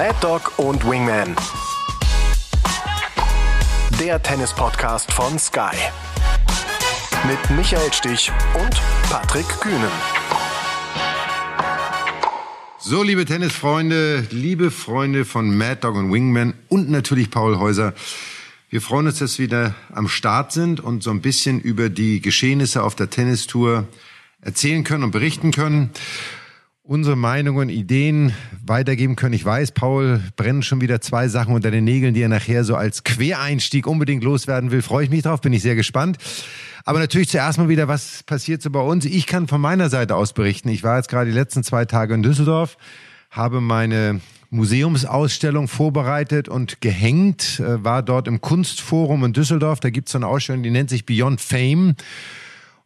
Mad Dog und Wingman. Der Tennis-Podcast von Sky. Mit Michael Stich und Patrick Kühnen. So, liebe Tennisfreunde, liebe Freunde von Mad Dog und Wingman und natürlich Paul Häuser. Wir freuen uns, dass wir wieder am Start sind und so ein bisschen über die Geschehnisse auf der Tennistour erzählen können und berichten können unsere Meinungen, Ideen weitergeben können. Ich weiß, Paul brennen schon wieder zwei Sachen unter den Nägeln, die er nachher so als Quereinstieg unbedingt loswerden will. Freue ich mich drauf, bin ich sehr gespannt. Aber natürlich zuerst mal wieder, was passiert so bei uns? Ich kann von meiner Seite aus berichten. Ich war jetzt gerade die letzten zwei Tage in Düsseldorf, habe meine Museumsausstellung vorbereitet und gehängt, äh, war dort im Kunstforum in Düsseldorf. Da gibt es so eine Ausstellung, die nennt sich Beyond Fame.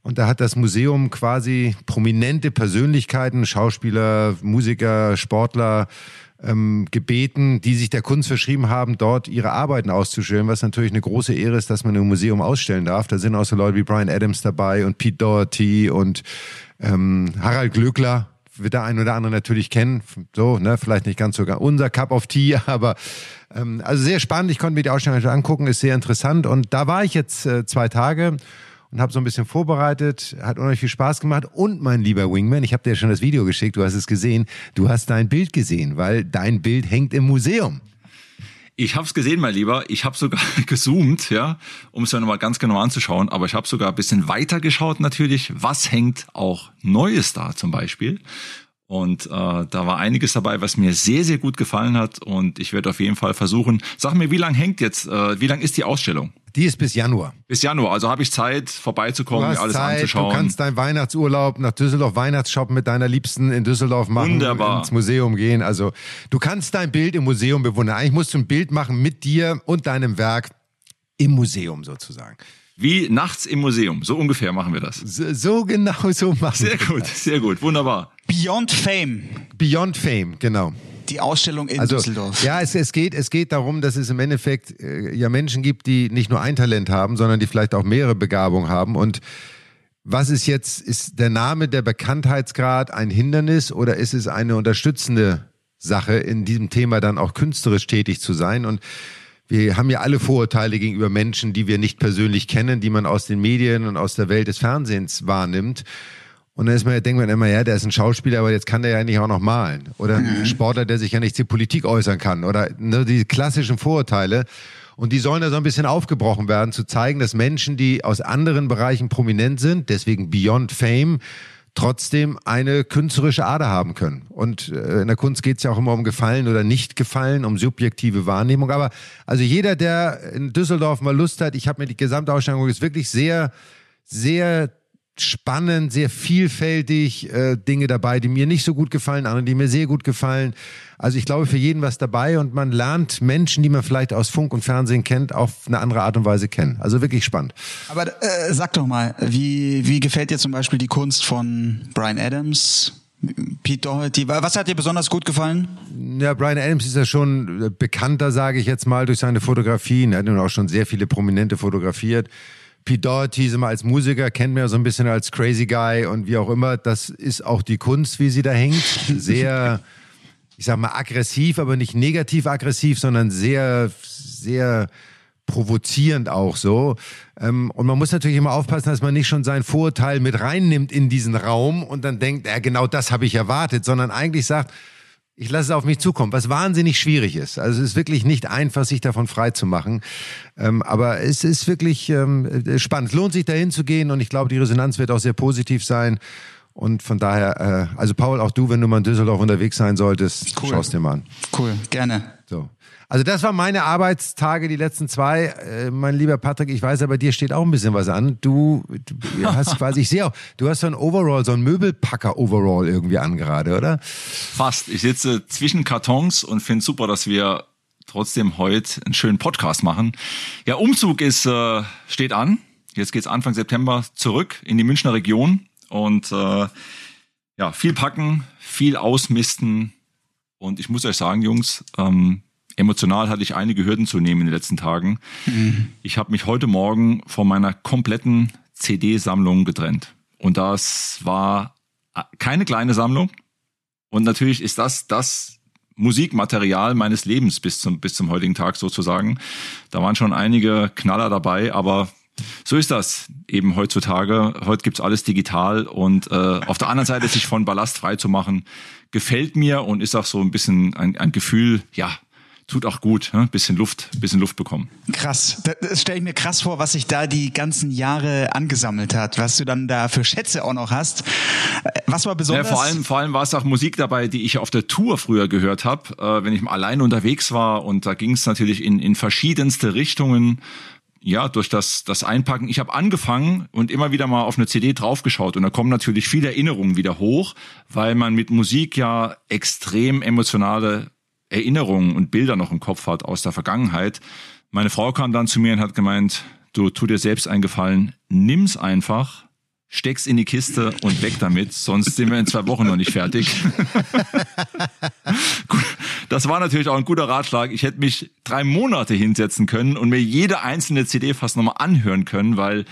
Und da hat das Museum quasi prominente Persönlichkeiten, Schauspieler, Musiker, Sportler ähm, gebeten, die sich der Kunst verschrieben haben, dort ihre Arbeiten auszustellen, was natürlich eine große Ehre ist, dass man im Museum ausstellen darf. Da sind auch so Leute wie Brian Adams dabei und Pete Doherty und ähm, Harald Glöckler, wird der ein oder andere natürlich kennen. So, ne, vielleicht nicht ganz sogar unser Cup of Tea, aber ähm, also sehr spannend. Ich konnte mir die Ausstellung angucken, ist sehr interessant. Und da war ich jetzt äh, zwei Tage und habe so ein bisschen vorbereitet. Hat unheimlich viel Spaß gemacht. Und mein lieber Wingman, ich habe dir schon das Video geschickt, du hast es gesehen. Du hast dein Bild gesehen, weil dein Bild hängt im Museum. Ich habe es gesehen, mein Lieber. Ich habe sogar gezoomt, ja, um es mir nochmal ganz genau anzuschauen. Aber ich habe sogar ein bisschen weiter geschaut natürlich. Was hängt auch Neues da zum Beispiel? Und äh, da war einiges dabei, was mir sehr, sehr gut gefallen hat. Und ich werde auf jeden Fall versuchen. Sag mir, wie lang hängt jetzt, äh, wie lang ist die Ausstellung? Die ist bis Januar. Bis Januar, also habe ich Zeit, vorbeizukommen, mir alles Zeit, anzuschauen. Du kannst deinen Weihnachtsurlaub nach Düsseldorf Weihnachtsshoppen mit deiner Liebsten in Düsseldorf machen, Wunderbar. ins Museum gehen. Also du kannst dein Bild im Museum bewundern. Eigentlich musst du ein Bild machen mit dir und deinem Werk im Museum sozusagen. Wie nachts im Museum. So ungefähr machen wir das. So, so genau so machen sehr wir Sehr gut, das. sehr gut, wunderbar. Beyond Fame. Beyond Fame, genau. Die Ausstellung in also, Düsseldorf. Ja, es, es, geht, es geht darum, dass es im Endeffekt äh, ja Menschen gibt, die nicht nur ein Talent haben, sondern die vielleicht auch mehrere Begabungen haben. Und was ist jetzt, ist der Name, der Bekanntheitsgrad ein Hindernis oder ist es eine unterstützende Sache, in diesem Thema dann auch künstlerisch tätig zu sein? Und wir haben ja alle Vorurteile gegenüber Menschen, die wir nicht persönlich kennen, die man aus den Medien und aus der Welt des Fernsehens wahrnimmt. Und dann ist man, denkt man immer, ja, der ist ein Schauspieler, aber jetzt kann der ja nicht auch noch malen. Oder ein mhm. Sportler, der sich ja nicht zur Politik äußern kann. Oder ne, die klassischen Vorurteile. Und die sollen da so ein bisschen aufgebrochen werden, zu zeigen, dass Menschen, die aus anderen Bereichen prominent sind, deswegen Beyond Fame, trotzdem eine künstlerische Ader haben können. Und äh, in der Kunst geht es ja auch immer um Gefallen oder nicht Gefallen, um subjektive Wahrnehmung. Aber also jeder, der in Düsseldorf mal Lust hat, ich habe mir die gesamte Ausstellung ist wirklich sehr, sehr spannend, sehr vielfältig, äh, Dinge dabei, die mir nicht so gut gefallen, andere, die mir sehr gut gefallen. Also ich glaube, für jeden was dabei und man lernt Menschen, die man vielleicht aus Funk und Fernsehen kennt, auf eine andere Art und Weise kennen. Also wirklich spannend. Aber äh, sag doch mal, wie, wie gefällt dir zum Beispiel die Kunst von Brian Adams? Pete Doherty, was hat dir besonders gut gefallen? Ja, Brian Adams ist ja schon bekannter, sage ich jetzt mal, durch seine Fotografien. Er hat nun auch schon sehr viele Prominente fotografiert. Pete Doherty mal als Musiker kennt man ja so ein bisschen als Crazy Guy und wie auch immer. Das ist auch die Kunst, wie sie da hängt. Sehr, ich sag mal, aggressiv, aber nicht negativ aggressiv, sondern sehr, sehr provozierend auch so. Ähm, und man muss natürlich immer aufpassen, dass man nicht schon sein Vorurteil mit reinnimmt in diesen Raum und dann denkt, ja, genau das habe ich erwartet, sondern eigentlich sagt, ich lasse es auf mich zukommen, was wahnsinnig schwierig ist. Also es ist wirklich nicht einfach, sich davon frei zu machen. Ähm, aber es ist wirklich ähm, spannend. Es lohnt sich dahin zu gehen und ich glaube, die Resonanz wird auch sehr positiv sein. Und von daher, äh, also Paul, auch du, wenn du mal in Düsseldorf unterwegs sein solltest, cool. schaust dir mal an. Cool, gerne. So. Also das waren meine Arbeitstage, die letzten zwei. Äh, mein lieber Patrick, ich weiß, aber dir steht auch ein bisschen was an. Du, du hast quasi, ich sehe auch, du hast so ein Overall, so ein Möbelpacker-Overall irgendwie an gerade, oder? Fast. Ich sitze zwischen Kartons und finde super, dass wir trotzdem heute einen schönen Podcast machen. Ja, Umzug ist äh, steht an. Jetzt geht's Anfang September zurück in die Münchner Region und äh, ja, viel packen, viel ausmisten. Und ich muss euch sagen, Jungs, ähm, emotional hatte ich einige Hürden zu nehmen in den letzten Tagen. Mhm. Ich habe mich heute Morgen von meiner kompletten CD-Sammlung getrennt. Und das war keine kleine Sammlung. Und natürlich ist das das, Musikmaterial meines Lebens bis zum, bis zum heutigen Tag sozusagen. Da waren schon einige Knaller dabei, aber so ist das eben heutzutage. Heute gibt's alles digital und äh, auf der anderen Seite sich von Ballast frei zu machen, gefällt mir und ist auch so ein bisschen ein, ein Gefühl, ja, tut auch gut, ne? bisschen Luft, bisschen Luft bekommen. Krass, das, stelle ich mir krass vor, was sich da die ganzen Jahre angesammelt hat, was du dann da für Schätze auch noch hast. Was war besonders? Ja, vor allem, vor allem war es auch Musik dabei, die ich auf der Tour früher gehört habe, äh, wenn ich mal allein unterwegs war und da ging es natürlich in, in verschiedenste Richtungen ja, durch das, das Einpacken. Ich habe angefangen und immer wieder mal auf eine CD draufgeschaut und da kommen natürlich viele Erinnerungen wieder hoch, weil man mit Musik ja extrem emotionale Erinnerungen und Bilder noch im Kopf hat aus der Vergangenheit. Meine Frau kam dann zu mir und hat gemeint, du tu dir selbst einen Gefallen, nimm's einfach, steck's in die Kiste und weg damit, sonst sind wir in zwei Wochen noch nicht fertig. das war natürlich auch ein guter Ratschlag. Ich hätte mich drei Monate hinsetzen können und mir jede einzelne CD fast nochmal anhören können, weil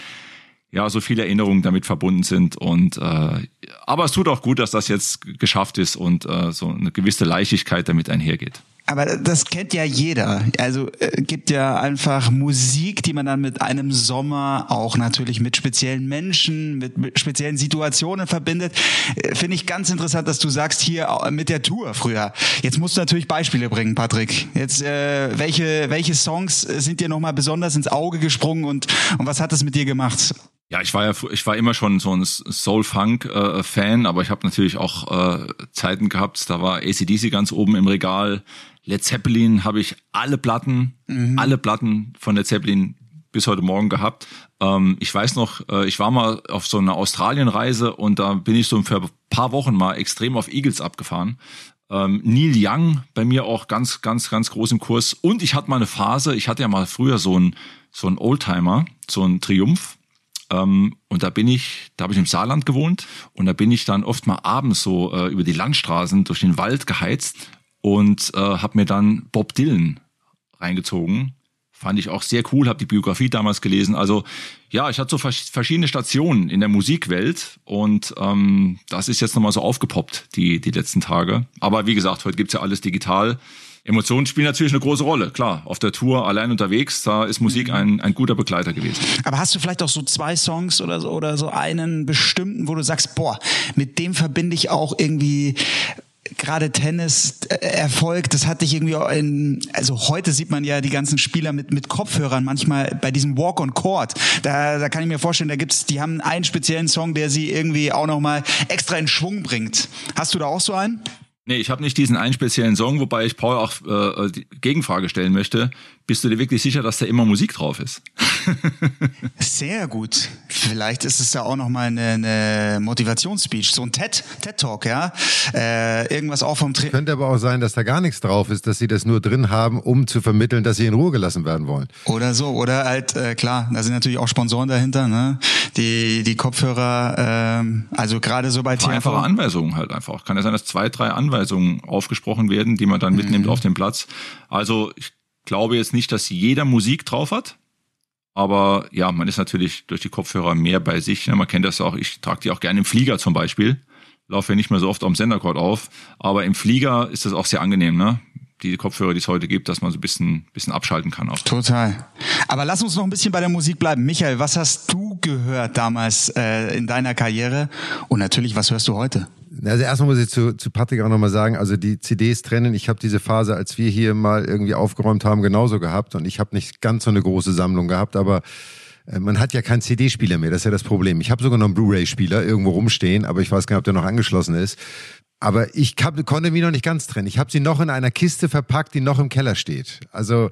ja so viele Erinnerungen damit verbunden sind und äh, aber es tut auch gut, dass das jetzt geschafft ist und äh, so eine gewisse Leichtigkeit damit einhergeht. Aber das kennt ja jeder. Also äh, gibt ja einfach Musik, die man dann mit einem Sommer auch natürlich mit speziellen Menschen, mit, mit speziellen Situationen verbindet. Äh, Finde ich ganz interessant, dass du sagst hier mit der Tour früher. Jetzt musst du natürlich Beispiele bringen, Patrick. Jetzt äh, welche welche Songs sind dir nochmal besonders ins Auge gesprungen und und was hat das mit dir gemacht? Ja, ich war ja, ich war immer schon so ein Soul-Funk-Fan, äh, aber ich habe natürlich auch äh, Zeiten gehabt, da war ACDC ganz oben im Regal. Led Zeppelin habe ich alle Platten, mhm. alle Platten von Led Zeppelin bis heute Morgen gehabt. Ähm, ich weiß noch, äh, ich war mal auf so einer Australienreise und da bin ich so für ein paar Wochen mal extrem auf Eagles abgefahren. Ähm, Neil Young bei mir auch ganz, ganz, ganz groß im Kurs. Und ich hatte mal eine Phase, ich hatte ja mal früher so ein so ein Oldtimer, so ein Triumph und da bin ich, da habe ich im Saarland gewohnt und da bin ich dann oft mal abends so äh, über die Landstraßen durch den Wald geheizt und äh, habe mir dann Bob Dylan reingezogen. Fand ich auch sehr cool, habe die Biografie damals gelesen. Also ja, ich hatte so verschiedene Stationen in der Musikwelt und ähm, das ist jetzt nochmal so aufgepoppt, die, die letzten Tage. Aber wie gesagt, heute gibt's ja alles digital. Emotionen spielen natürlich eine große Rolle. Klar, auf der Tour allein unterwegs, da ist Musik mhm. ein, ein guter Begleiter gewesen. Aber hast du vielleicht auch so zwei Songs oder so, oder so einen bestimmten, wo du sagst, boah, mit dem verbinde ich auch irgendwie gerade Tennis äh, Erfolg, das hatte ich irgendwie in, also heute sieht man ja die ganzen Spieler mit mit Kopfhörern manchmal bei diesem Walk on Court. Da da kann ich mir vorstellen, da gibt's die haben einen speziellen Song, der sie irgendwie auch noch mal extra in Schwung bringt. Hast du da auch so einen? Nee, ich habe nicht diesen einen speziellen Song, wobei ich Paul auch äh, die Gegenfrage stellen möchte. Bist du dir wirklich sicher, dass da immer Musik drauf ist? Sehr gut. Vielleicht ist es ja auch nochmal eine, eine Motivationsspeech, so ein TED, TED Talk, ja. Äh, irgendwas auch vom Training. Könnte aber auch sein, dass da gar nichts drauf ist, dass sie das nur drin haben, um zu vermitteln, dass sie in Ruhe gelassen werden wollen. Oder so, oder halt äh, klar, da sind natürlich auch Sponsoren dahinter, ne? Die die Kopfhörer, äh, also gerade so bei TV. Einfache Anweisungen halt einfach. Kann ja sein, dass zwei, drei Anweisungen aufgesprochen werden, die man dann mitnimmt mhm. auf den Platz. Also ich glaube jetzt nicht, dass jeder Musik drauf hat. Aber ja, man ist natürlich durch die Kopfhörer mehr bei sich. Man kennt das auch. Ich trage die auch gerne im Flieger zum Beispiel. Laufe ja nicht mehr so oft am Sendercord auf. Aber im Flieger ist das auch sehr angenehm, ne? Die Kopfhörer, die es heute gibt, dass man so ein bisschen, bisschen abschalten kann. Auch. Total. Aber lass uns noch ein bisschen bei der Musik bleiben. Michael, was hast du gehört damals äh, in deiner Karriere? Und natürlich, was hörst du heute? Also erstmal muss ich zu, zu Patrick auch nochmal sagen, also die CDs trennen, ich habe diese Phase, als wir hier mal irgendwie aufgeräumt haben, genauso gehabt und ich habe nicht ganz so eine große Sammlung gehabt, aber äh, man hat ja keinen CD-Spieler mehr, das ist ja das Problem. Ich habe sogar noch einen Blu-ray-Spieler irgendwo rumstehen, aber ich weiß gar nicht, ob der noch angeschlossen ist. Aber ich hab, konnte mich noch nicht ganz trennen. Ich habe sie noch in einer Kiste verpackt, die noch im Keller steht. Also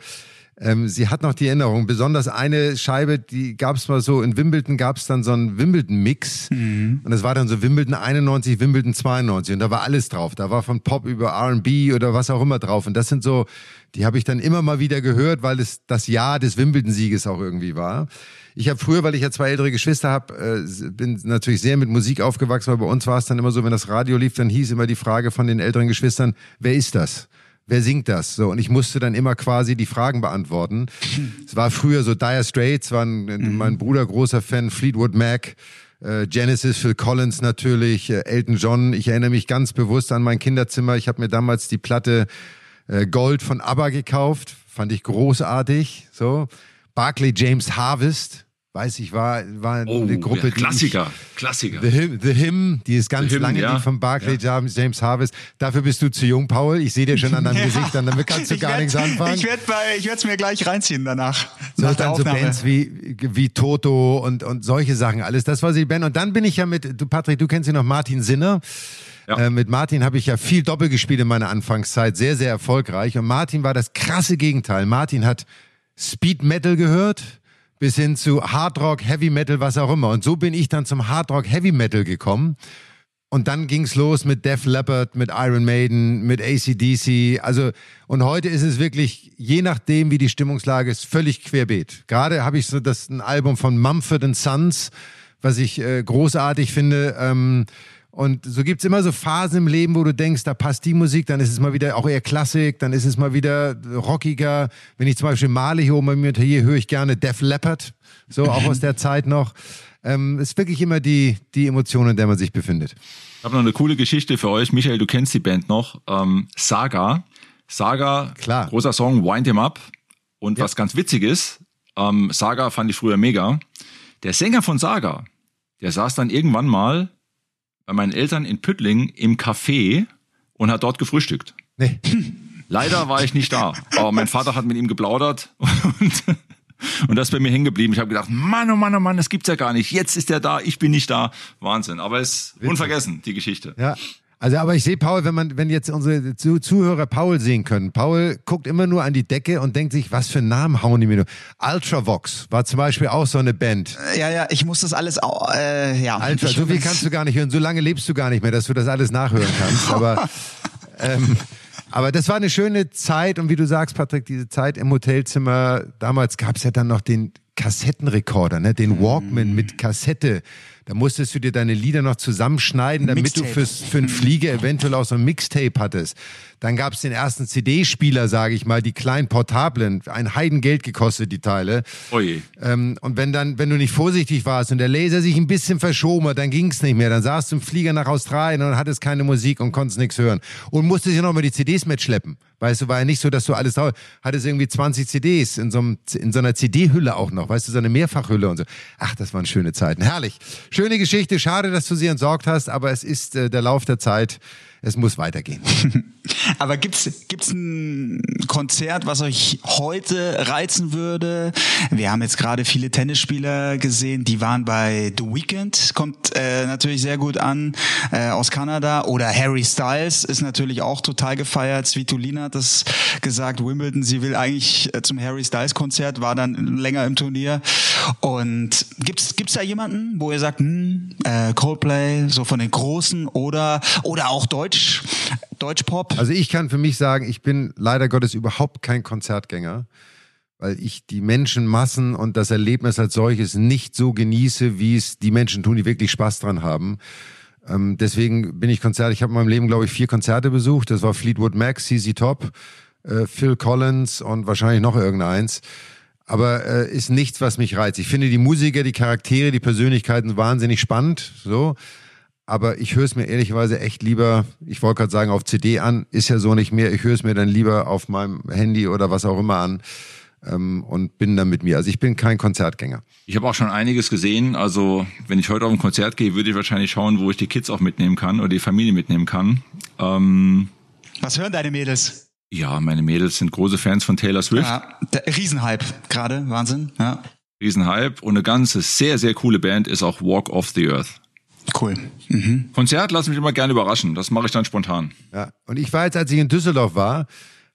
ähm, sie hat noch die Erinnerung, besonders eine Scheibe, die gab es mal so, in Wimbledon gab es dann so einen Wimbledon-Mix mhm. und es war dann so Wimbledon 91, Wimbledon 92 und da war alles drauf. Da war von Pop über R&B oder was auch immer drauf und das sind so, die habe ich dann immer mal wieder gehört, weil es das Jahr des Wimbledon-Sieges auch irgendwie war. Ich habe früher, weil ich ja zwei ältere Geschwister habe, äh, bin natürlich sehr mit Musik aufgewachsen, weil bei uns war es dann immer so, wenn das Radio lief, dann hieß immer die Frage von den älteren Geschwistern, wer ist das? Wer singt das? So, und ich musste dann immer quasi die Fragen beantworten. Es war früher so Dire Straits, waren mhm. mein Bruder großer Fan, Fleetwood Mac, Äh, Genesis, Phil Collins natürlich, äh, Elton John. Ich erinnere mich ganz bewusst an mein Kinderzimmer. Ich habe mir damals die Platte äh, Gold von ABBA gekauft. Fand ich großartig. So. Barclay James Harvest weiß ich, war, war Oh, eine Gruppe, ja, die Klassiker, ich, Klassiker. The Hymn, The Hymn, die ist ganz Hymn, lange, ja. die von Barclay James, James Harvest. Dafür bist du zu jung, Paul. Ich sehe dir schon an deinem Ja. Gesicht an, damit kannst du Ich gar werd- nichts anfangen. Ich werde ich es mir gleich reinziehen danach. So, nach der dann so. Bands wie, wie Toto und, und solche Sachen, alles. Das war die Band. Und dann bin ich ja mit, du Patrick, du kennst ihn noch, Martin Sinner. Ja. Äh, mit Martin habe ich ja viel Doppel gespielt in meiner Anfangszeit, sehr, sehr erfolgreich. Und Martin war das krasse Gegenteil. Martin hat Speed Metal gehört, bis hin zu Hard Rock, Heavy Metal, was auch immer. Und so bin ich dann zum Hard Rock, Heavy Metal gekommen. Und dann ging's los mit Def Leppard, mit Iron Maiden, mit ACDC. Also, und heute ist es wirklich, je nachdem, wie die Stimmungslage ist, völlig querbeet. Gerade habe ich so das ein Album von Mumford Sons, was ich äh, großartig finde. Ähm, und so gibt's immer so Phasen im Leben, wo du denkst, da passt die Musik, dann ist es mal wieder auch eher Klassik, dann ist es mal wieder rockiger. Wenn ich zum Beispiel male hier oben bei mir hier höre ich gerne Def Leppard, so auch aus der Zeit noch. Ähm, ist wirklich immer die, die Emotion, in der man sich befindet. Ich habe noch eine coole Geschichte für euch. Michael, du kennst die Band noch. Ähm, Saga. Saga, Klar. großer Song, Wind Him Up. Und Ja. was ganz witzig ist, ähm, Saga fand ich früher mega. Der Sänger von Saga, der saß dann irgendwann mal bei meinen Eltern in Püttling im Café und hat dort gefrühstückt. Nee. Leider war ich nicht da, aber mein Vater hat mit ihm geplaudert und, und das ist bei mir hängen geblieben. Ich habe gedacht, Mann, oh Mann, oh Mann, das gibt's ja gar nicht. Jetzt ist er da, ich bin nicht da. Wahnsinn. Aber es ist unvergessen, die Geschichte. Ja. Also, aber ich sehe Paul, wenn man, wenn jetzt unsere Zu Zuhörer Paul sehen können. Paul guckt immer nur an die Decke und denkt sich, was für Namen hauen die mir nur. Ultravox war zum Beispiel auch so eine Band. Ja, ja, ich muss das alles, au- äh, ja. Ich, so viel kannst du gar nicht hören. So lange lebst du gar nicht mehr, dass du das alles nachhören kannst. Aber, ähm, aber das war eine schöne Zeit und wie du sagst, Patrick, diese Zeit im Hotelzimmer. Damals gab's ja dann noch den Kassettenrekorder, ne? den Walkman mit Kassette. Da musstest du dir deine Lieder noch zusammenschneiden, damit Mixtape. du fürs, für einen Flieger eventuell auch so ein Mixtape hattest. Dann gab's den ersten CD-Spieler, sage ich mal, die kleinen Portablen. Ein Heidengeld gekostet, die Teile. Oje. Ähm, und wenn dann, wenn du nicht vorsichtig warst und der Laser sich ein bisschen verschoben hat, dann ging's nicht mehr. Dann saßt du im Flieger nach Australien und hattest keine Musik und konntest nichts hören. Und musstest ja noch mal die CDs mitschleppen. Weißt du, war ja nicht so, dass du alles hattest irgendwie 20 CDs in so, einem, in so einer CD-Hülle auch noch, weißt du, so eine Mehrfachhülle und so. Ach, das waren schöne Zeiten. Herrlich. Schöne Geschichte. Schade, dass du sie entsorgt hast, aber es ist äh, der Lauf der Zeit. Es muss weitergehen. Aber gibt's gibt's ein Konzert, was euch heute reizen würde? Wir haben jetzt gerade viele Tennisspieler gesehen, die waren bei The Weeknd, kommt äh, natürlich sehr gut an äh, aus Kanada. Oder Harry Styles ist natürlich auch total gefeiert. Svitolina hat das gesagt. Wimbledon, sie will eigentlich äh, zum Harry Styles Konzert, war dann länger im Turnier. Und gibt's gibt's da jemanden, wo ihr sagt, hm, äh, Coldplay, so von den Großen oder oder auch Deutsch, Deutschpop? Also ich kann für mich sagen, ich bin leider Gottes überhaupt kein Konzertgänger, weil ich die Menschenmassen und das Erlebnis als solches nicht so genieße, wie es die Menschen tun, die wirklich Spaß dran haben. Ähm, deswegen bin ich Konzert. Ich habe in meinem Leben, glaube ich, vier Konzerte besucht. Das war Fleetwood Mac, CZ Top, äh, Phil Collins und wahrscheinlich noch irgendeins. Aber äh, ist nichts, was mich reizt. Ich finde die Musiker, die Charaktere, die Persönlichkeiten wahnsinnig spannend. So. Aber ich höre es mir ehrlicherweise echt lieber, ich wollte gerade sagen, auf CD an, ist ja so nicht mehr. Ich höre es mir dann lieber auf meinem Handy oder was auch immer an ähm, und bin dann mit mir. Also ich bin kein Konzertgänger. Ich habe auch schon einiges gesehen. Also wenn ich heute auf ein Konzert gehe, würde ich wahrscheinlich schauen, wo ich die Kids auch mitnehmen kann oder die Familie mitnehmen kann. Ähm, Was hören deine Mädels? ja, meine Mädels sind große Fans von Taylor Swift. Ja, der Riesenhype gerade, Wahnsinn. Ja, Riesenhype. Und eine ganze sehr, sehr coole Band ist auch Walk of the Earth. Cool. Mhm. Konzert lass mich immer gerne überraschen. Das mache ich dann spontan. Ja. Und ich war jetzt, als ich in Düsseldorf war,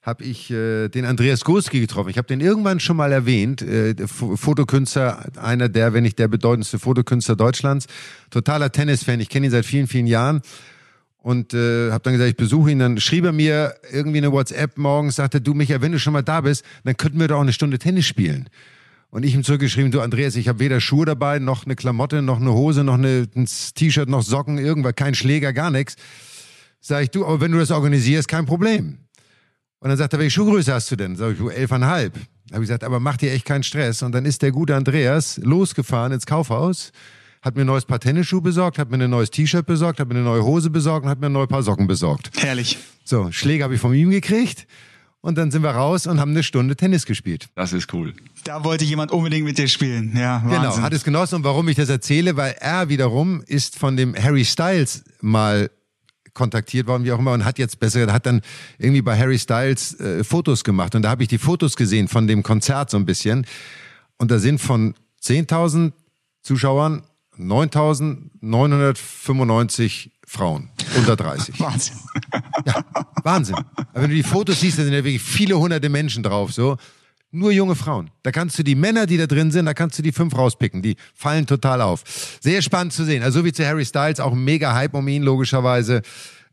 habe ich äh, den Andreas Gurski getroffen. Ich habe den irgendwann schon mal erwähnt. Äh, Fotokünstler, einer der, wenn nicht der bedeutendste Fotokünstler Deutschlands. Totaler Tennisfan. Ich kenne ihn seit vielen, vielen Jahren. Und äh, habe dann gesagt, ich besuche ihn. Dann schrieb er mir irgendwie eine WhatsApp morgens, sagte, du Michael, wenn du schon mal da bist, dann könnten wir doch auch eine Stunde Tennis spielen. Und ich ihm zurückgeschrieben, du Andreas, ich habe weder Schuhe dabei, noch eine Klamotte, noch eine Hose, noch eine, ein T-Shirt, noch Socken, irgendwas, kein Schläger, gar nichts. Sag ich, du, aber wenn du das organisierst, kein Problem. Und dann sagt er, welche Schuhgröße hast du denn? Sag ich, du, elfeinhalb. Habe ich gesagt, aber mach dir echt keinen Stress. Und dann ist der gute Andreas losgefahren ins Kaufhaus, hat mir ein neues Paar Tennisschuhe besorgt, hat mir ein neues T-Shirt besorgt, hat mir eine neue Hose besorgt und hat mir ein neues Paar Socken besorgt. Herrlich. So, Schläge habe ich von ihm gekriegt. Und dann sind wir raus und haben eine Stunde Tennis gespielt. Das ist cool. Da wollte jemand unbedingt mit dir spielen. Ja, Genau, Wahnsinn. hat es genossen. Und warum ich das erzähle, weil er wiederum ist von dem Harry Styles mal kontaktiert worden, wie auch immer, und hat jetzt bessere, hat dann irgendwie bei Harry Styles äh, Fotos gemacht. Und da habe ich die Fotos gesehen von dem Konzert so ein bisschen. Und da sind von 10.000 Zuschauern 9.995 Frauen unter 30. Wahnsinn. Wahnsinn. Aber wenn du die Fotos siehst, da sind ja wirklich viele hunderte Menschen drauf, so. Nur junge Frauen. Da kannst du die Männer, die da drin sind, da kannst du die fünf rauspicken. Die fallen total auf. Sehr spannend zu sehen. Also so wie zu Harry Styles, auch mega Hype um ihn, logischerweise.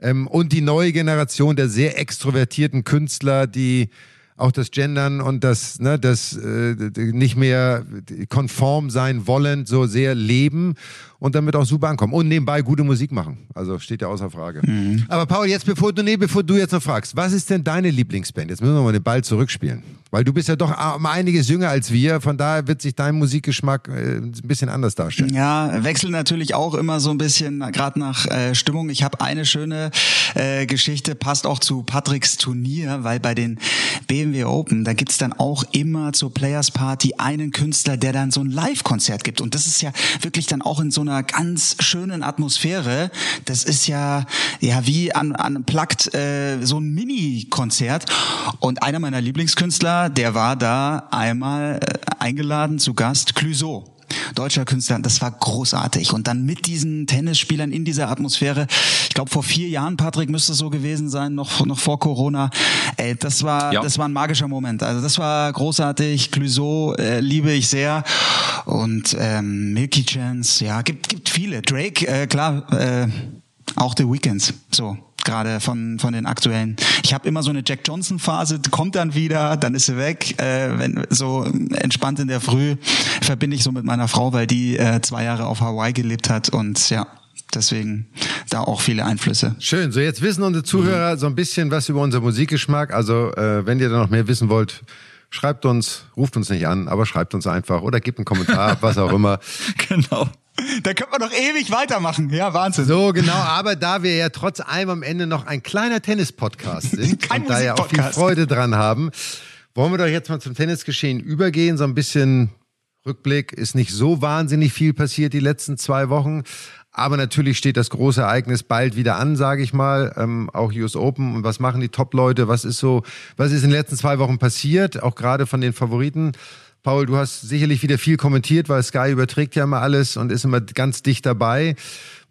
Ähm, und die neue Generation der sehr extrovertierten Künstler, die auch das Gendern und das, ne, das äh, nicht mehr konform sein wollen, so sehr leben und damit auch super ankommen. Und nebenbei gute Musik machen. Also steht ja außer Frage. Aber Paul, jetzt bevor du, nee, bevor du jetzt noch fragst, was ist denn deine Lieblingsband? Jetzt müssen wir mal den Ball zurückspielen. Weil du bist ja doch um einiges jünger als wir, von daher wird sich dein Musikgeschmack äh, ein bisschen anders darstellen. Ja, wechselt natürlich auch immer so ein bisschen, gerade nach äh, Stimmung. Ich habe eine schöne äh, Geschichte, passt auch zu Patricks Turnier, weil bei den BMW Open, da gibt's dann auch immer zur Players Party einen Künstler, der dann so ein Live-Konzert gibt. Und das ist ja wirklich dann auch in so einer ganz schönen Atmosphäre. Das ist ja, ja wie an, an Plagt äh, so ein Mini-Konzert. Und einer meiner Lieblingskünstler, der war da einmal äh, eingeladen zu Gast, Clouseau deutscher Künstler. Das war großartig. Und dann mit diesen Tennisspielern in dieser Atmosphäre. Ich glaube, vor vier Jahren, Patrick, müsste es so gewesen sein, noch, noch vor Corona. Ey, das war, Ja. das war ein magischer Moment. Also das war großartig. Clouseau äh, liebe ich sehr. Und ähm, Milky Chance, ja, gibt, gibt viele. Drake, äh, klar, äh, auch The Weekends. So gerade von von den aktuellen. Ich habe immer so eine Jack Johnson Phase, kommt dann wieder, dann ist sie weg. Äh, wenn so entspannt in der Früh verbinde ich so mit meiner Frau, weil die äh, zwei Jahre auf Hawaii gelebt hat und ja, deswegen da auch viele Einflüsse. Schön. So, jetzt wissen unsere Zuhörer so ein bisschen was über unser Musikgeschmack. Also, äh, wenn ihr da noch mehr wissen wollt, schreibt uns, ruft uns nicht an, aber schreibt uns einfach oder gebt einen Kommentar, was auch immer. Genau. Da könnte man noch ewig weitermachen. Ja, Wahnsinn. So, genau. Aber da wir ja trotz allem am Ende noch ein kleiner Tennis-Podcast sind und da ja auch viel. Freude dran haben, wollen wir doch jetzt mal zum Tennisgeschehen übergehen. So ein bisschen Rückblick. Ist nicht so wahnsinnig viel passiert die letzten zwei Wochen. Aber natürlich steht das große Ereignis bald wieder an, sage ich mal. Ähm, auch US Open. Und was machen die Top-Leute? Was ist so, was ist in den letzten zwei Wochen passiert? Auch gerade von den Favoriten. Paul, du hast sicherlich wieder viel kommentiert, weil Sky überträgt ja immer alles und ist immer ganz dicht dabei.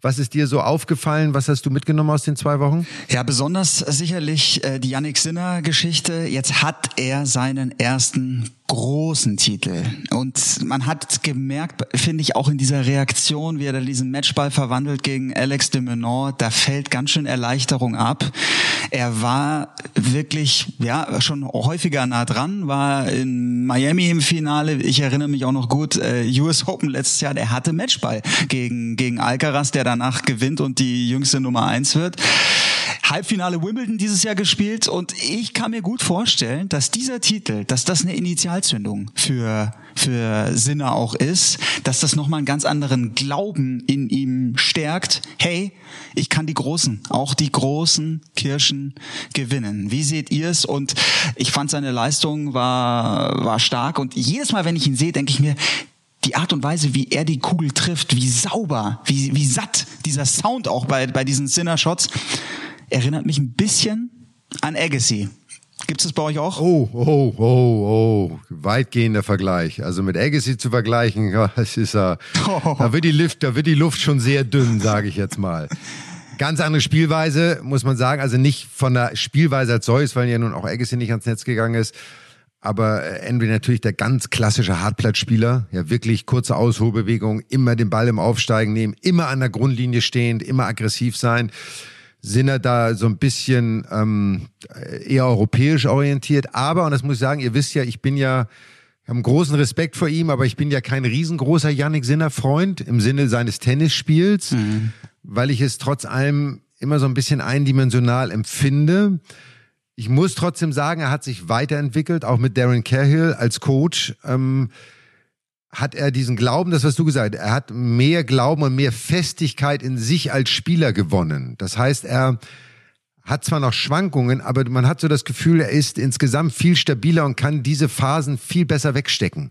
Was ist dir so aufgefallen? Was hast du mitgenommen aus den zwei Wochen? Ja, besonders sicherlich äh, die Yannick Sinner-Geschichte. Jetzt hat er seinen ersten großen Titel. Und man hat gemerkt, finde ich, auch in dieser Reaktion, wie er dann diesen Matchball verwandelt gegen Alex de Menor, da fällt ganz schön Erleichterung ab. Er war wirklich, ja, schon häufiger nah dran, war in Miami im Finale. Ich erinnere mich auch noch gut, äh, US Open letztes Jahr, der hatte Matchball gegen, gegen Alcaraz, der danach gewinnt und die jüngste Nummer eins wird. Halbfinale Wimbledon dieses Jahr gespielt und ich kann mir gut vorstellen, dass dieser Titel, dass das eine Initialzündung für für Sinner auch ist, dass das nochmal einen ganz anderen Glauben in ihm stärkt. Hey, ich kann die Großen, auch die großen Kirschen gewinnen. Wie seht ihr es? Und ich fand seine Leistung war war stark und jedes Mal, wenn ich ihn sehe, denke ich mir, die Art und Weise, wie er die Kugel trifft, wie sauber, wie, wie satt dieser Sound auch bei, bei diesen Sinner-Shots, erinnert mich ein bisschen an Agassi. Gibt es bei euch auch? Oh, oh, oh, oh, weitgehender Vergleich. Also mit Agassi zu vergleichen, das ist ja, da wird die Luft, da wird die Luft schon sehr dünn, sage ich jetzt mal. Ganz andere Spielweise, muss man sagen. Also nicht von der Spielweise als solches, weil ja nun auch Agassi nicht ans Netz gegangen ist. Aber äh, Envy natürlich der ganz klassische Hartplatzspieler. Ja, wirklich kurze Ausholbewegung, immer den Ball im Aufsteigen nehmen, immer an der Grundlinie stehend, immer aggressiv sein. Sinner da so ein bisschen ähm, eher europäisch orientiert. Aber, und das muss ich sagen, ihr wisst ja, ich bin ja, ich habe einen großen Respekt vor ihm, aber ich bin ja kein riesengroßer Yannick Sinner-Freund im Sinne seines Tennisspiels, weil ich es trotz allem immer so ein bisschen eindimensional empfinde. Ich muss trotzdem sagen, er hat sich weiterentwickelt, auch mit Darren Cahill als Coach. Ähm, hat er diesen Glauben, das was du gesagt hast, er hat mehr Glauben und mehr Festigkeit in sich als Spieler gewonnen. Das heißt, er hat zwar noch Schwankungen, aber man hat so das Gefühl, er ist insgesamt viel stabiler und kann diese Phasen viel besser wegstecken.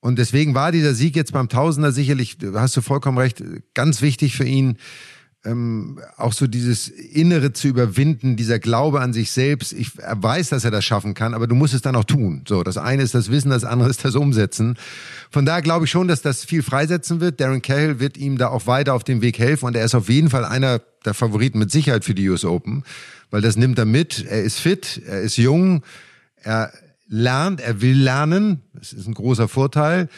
Und deswegen war dieser Sieg jetzt beim Tausender sicherlich, hast du vollkommen recht, ganz wichtig für ihn ähm, auch so dieses Innere zu überwinden, dieser Glaube an sich selbst. Ich er weiß, dass er das schaffen kann, aber du musst es dann auch tun. So, das eine ist das Wissen, das andere ist das Umsetzen. Von daher glaube ich schon, dass das viel freisetzen wird. Darren Cahill wird ihm da auch weiter auf dem Weg helfen und er ist auf jeden Fall einer der Favoriten mit Sicherheit für die US Open, weil das nimmt er mit. Er ist fit, er ist jung, er lernt, er will lernen. Das ist ein großer Vorteil.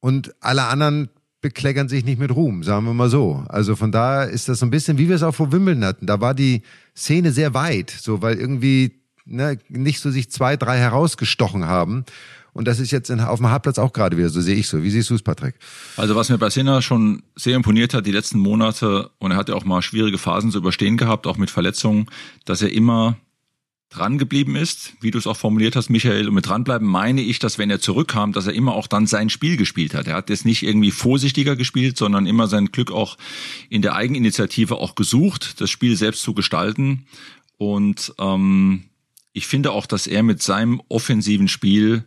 Und alle anderen bekleckern sich nicht mit Ruhm, sagen wir mal so. Also von daher ist das so ein bisschen, wie wir es auch vor Wimbledon hatten. Da war die Szene sehr weit, so weil irgendwie ne, nicht so sich zwei, drei herausgestochen haben. Und das ist jetzt in, auf dem Hartplatz auch gerade wieder, so sehe ich so. Wie siehst du es, Patrick? Also was mir bei Sinner schon sehr imponiert hat, die letzten Monate, und er hat ja auch mal schwierige Phasen zu überstehen gehabt, auch mit Verletzungen, dass er immer dran geblieben ist, wie du es auch formuliert hast, Michael, und mit dranbleiben meine ich, dass wenn er zurückkam, dass er immer auch dann sein Spiel gespielt hat. Er hat jetzt nicht irgendwie vorsichtiger gespielt, sondern immer sein Glück auch in der Eigeninitiative auch gesucht, das Spiel selbst zu gestalten. Und ähm, ich finde auch, dass er mit seinem offensiven Spiel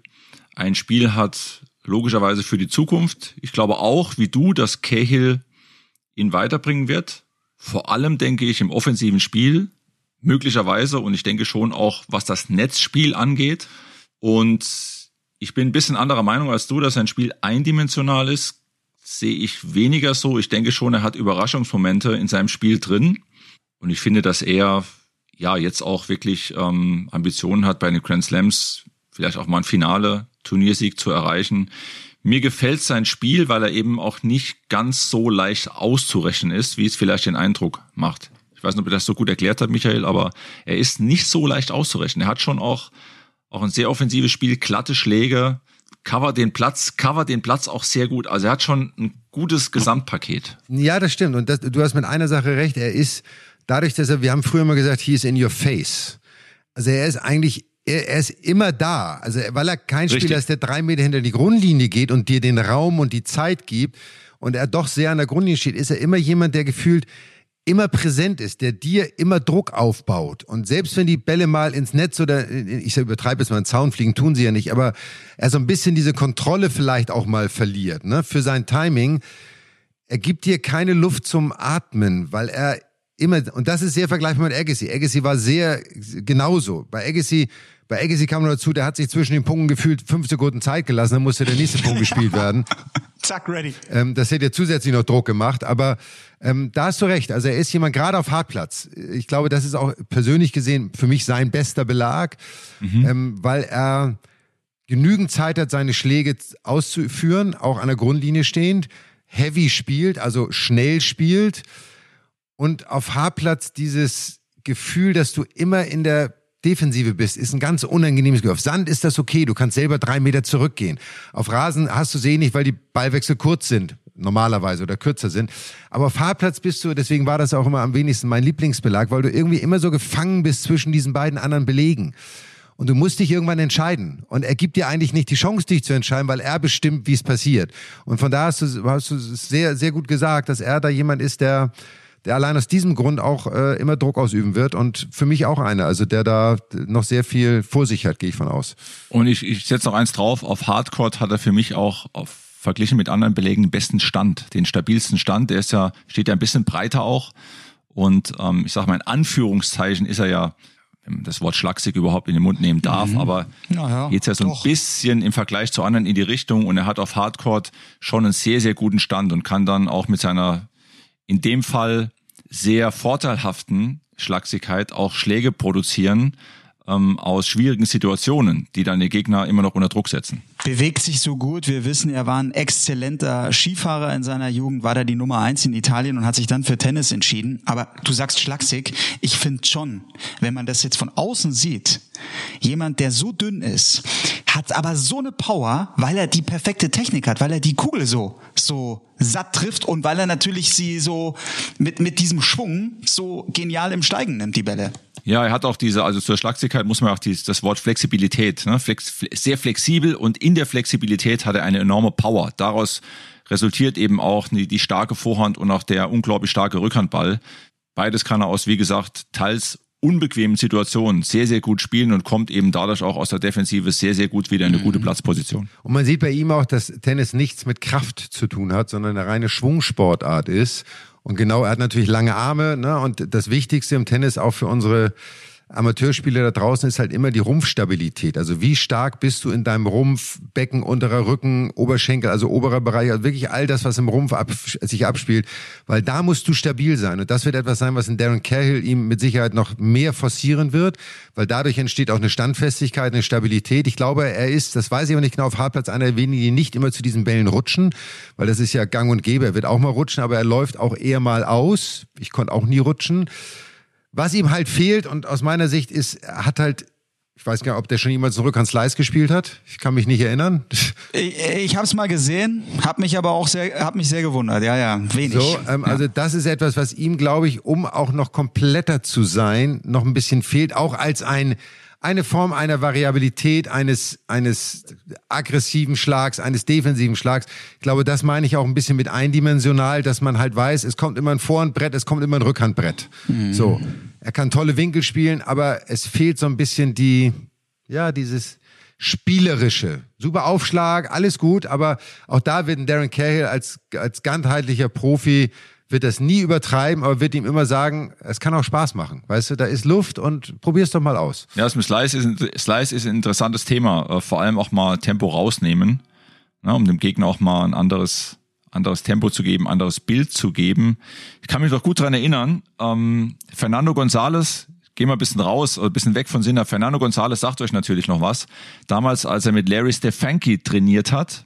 ein Spiel hat, logischerweise für die Zukunft. Ich glaube auch, wie du, dass Cahill ihn weiterbringen wird. Vor allem denke ich im offensiven Spiel, möglicherweise und ich denke schon auch, was das Netzspiel angeht. Und ich bin ein bisschen anderer Meinung als du, dass sein Spiel eindimensional ist, sehe ich weniger so. Ich denke schon, er hat Überraschungsmomente in seinem Spiel drin. Und ich finde, dass er ja jetzt auch wirklich ähm, Ambitionen hat, bei den Grand Slams vielleicht auch mal ein Finale, Turniersieg zu erreichen. Mir gefällt sein Spiel, weil er eben auch nicht ganz so leicht auszurechnen ist, wie es vielleicht den Eindruck macht. Ich weiß nicht, ob er das so gut erklärt hat, Michael, aber er ist nicht so leicht auszurechnen. Er hat schon auch, auch ein sehr offensives Spiel, glatte Schläge, cover den Platz, cover den Platz auch sehr gut. Also er hat schon ein gutes Gesamtpaket. Ja, das stimmt. Und das, du hast mit einer Sache recht. Er ist, dadurch, dass er, wir haben früher immer gesagt, he is in your face. Also er ist eigentlich er, er ist immer da. Also weil er kein Richtig. Spieler ist, der drei Meter hinter die Grundlinie geht und dir den Raum und die Zeit gibt und er doch sehr an der Grundlinie steht, ist er immer jemand, der gefühlt immer präsent ist, der dir immer Druck aufbaut. Und selbst wenn die Bälle mal ins Netz oder, ich übertreibe es mal, einen Zaun fliegen, tun sie ja nicht, aber er so ein bisschen diese Kontrolle vielleicht auch mal verliert, ne, für sein Timing, er gibt dir keine Luft zum Atmen, weil er immer, und das ist sehr vergleichbar mit Agassi. Agassi war sehr genauso. Bei Agassi bei Agassi kam noch dazu, der hat sich zwischen den Punkten gefühlt fünf Sekunden Zeit gelassen, dann musste der nächste Punkt gespielt werden. Zack, ready. Ähm, das hätte ja zusätzlich noch Druck gemacht, aber ähm, da hast du recht. Also er ist jemand gerade auf Hartplatz. Ich glaube, das ist auch persönlich gesehen für mich sein bester Belag, mhm. ähm, weil er genügend Zeit hat, seine Schläge auszuführen, auch an der Grundlinie stehend, heavy spielt, also schnell spielt und auf Hartplatz dieses Gefühl, dass du immer in der Defensive bist, ist ein ganz unangenehmes Gefühl. Auf Sand ist das okay, du kannst selber drei Meter zurückgehen. Auf Rasen hast du sie nicht, weil die Ballwechsel kurz sind, normalerweise oder kürzer sind. Aber auf Fahrplatz bist du, deswegen war das auch immer am wenigsten mein Lieblingsbelag, weil du irgendwie immer so gefangen bist zwischen diesen beiden anderen Belegen. Und du musst dich irgendwann entscheiden. Und er gibt dir eigentlich nicht die Chance, dich zu entscheiden, weil er bestimmt, wie es passiert. Und von da hast du, hast du sehr, sehr gut gesagt, dass er da jemand ist, der, der allein aus diesem Grund auch äh, immer Druck ausüben wird und für mich auch einer, also der da noch sehr viel vor sich hat, gehe ich von aus. Und ich, ich setze noch eins drauf, auf Hardcore hat er für mich auch auf verglichen mit anderen Belegen den besten Stand, den stabilsten Stand. Der ist ja, steht ja ein bisschen breiter auch. Und ähm, ich sage mal, in Anführungszeichen ist er ja, wenn man das Wort schlaksig überhaupt in den Mund nehmen darf, mhm. aber naja, geht's ja so doch. ein bisschen im Vergleich zu anderen in die Richtung und er hat auf Hardcore schon einen sehr, sehr guten Stand und kann dann auch mit seiner in dem Fall sehr vorteilhaften Schlagsigkeit auch Schläge produzieren ähm, aus schwierigen Situationen, die dann die Gegner immer noch unter Druck setzen. Bewegt sich so gut. Wir wissen, er war ein exzellenter Skifahrer in seiner Jugend, war da die Nummer eins in Italien und hat sich dann für Tennis entschieden. Aber du sagst schlaksig. Ich finde schon, wenn man das jetzt von außen sieht, jemand, der so dünn ist, hat aber so eine Power, weil er die perfekte Technik hat, weil er die Kugel so, so satt trifft und weil er natürlich sie so mit, mit diesem Schwung so genial im Steigen nimmt, die Bälle. Ja, er hat auch diese, also zur Schlagzigkeit muss man auch die, das Wort Flexibilität, ne? Flex, sehr flexibel und in der Flexibilität hat er eine enorme Power. Daraus resultiert eben auch die, die starke Vorhand und auch der unglaublich starke Rückhandball. Beides kann er aus, wie gesagt, teils unbequemen Situationen sehr, sehr gut spielen und kommt eben dadurch auch aus der Defensive sehr, sehr gut wieder in eine gute Platzposition. Und man sieht bei ihm auch, dass Tennis nichts mit Kraft zu tun hat, sondern eine reine Schwungsportart ist. Und genau, er hat natürlich lange Arme, ne? Und das Wichtigste im Tennis auch für unsere Amateurspieler da draußen ist halt immer die Rumpfstabilität. Also wie stark bist du in deinem Rumpf, Becken, unterer Rücken, Oberschenkel, also oberer Bereich, also wirklich all das, was im Rumpf ab, sich abspielt, weil da musst du stabil sein. Und das wird etwas sein, was in Darren Cahill ihm mit Sicherheit noch mehr forcieren wird, weil dadurch entsteht auch eine Standfestigkeit, eine Stabilität. Ich glaube, er ist, das weiß ich aber nicht genau, auf Hartplatz einer der wenigen, die nicht immer zu diesen Bällen rutschen, weil das ist ja gang und gäbe. Er wird auch mal rutschen, aber er läuft auch eher mal aus. Ich konnte auch nie rutschen. Was ihm halt fehlt und aus meiner Sicht ist, er hat halt ich weiß gar nicht, ob der schon jemals zurück an Slice gespielt hat. Ich kann mich nicht erinnern. Ich, ich habe es mal gesehen, habe mich aber auch sehr, hab mich sehr gewundert. Ja, ja, wenig. So, ähm, ja. also das ist etwas, was ihm, glaube ich, um auch noch kompletter zu sein, noch ein bisschen fehlt, auch als ein eine Form einer Variabilität, eines, eines aggressiven Schlags, eines defensiven Schlags. Ich glaube, das meine ich auch ein bisschen mit eindimensional, dass man halt weiß, es kommt immer ein Vorhandbrett, es kommt immer ein Rückhandbrett. Mhm. So. Er kann tolle Winkel spielen, aber es fehlt so ein bisschen die, ja, dieses spielerische. Super Aufschlag, alles gut, aber auch da wird ein Darren Cahill als, als ganzheitlicher Profi wird das nie übertreiben, aber wird ihm immer sagen, es kann auch Spaß machen. Weißt du, da ist Luft und probier's doch mal aus. Ja, das mit Slice ist, ein, Slice ist ein interessantes Thema. Äh, vor allem auch mal Tempo rausnehmen, ne, um dem Gegner auch mal ein anderes, anderes Tempo zu geben, anderes Bild zu geben. Ich kann mich doch gut dran erinnern, ähm, Fernando González, gehen wir ein bisschen raus, ein bisschen weg von Sinner. Fernando González sagt euch natürlich noch was. Damals, als er mit Larry Stefanki trainiert hat,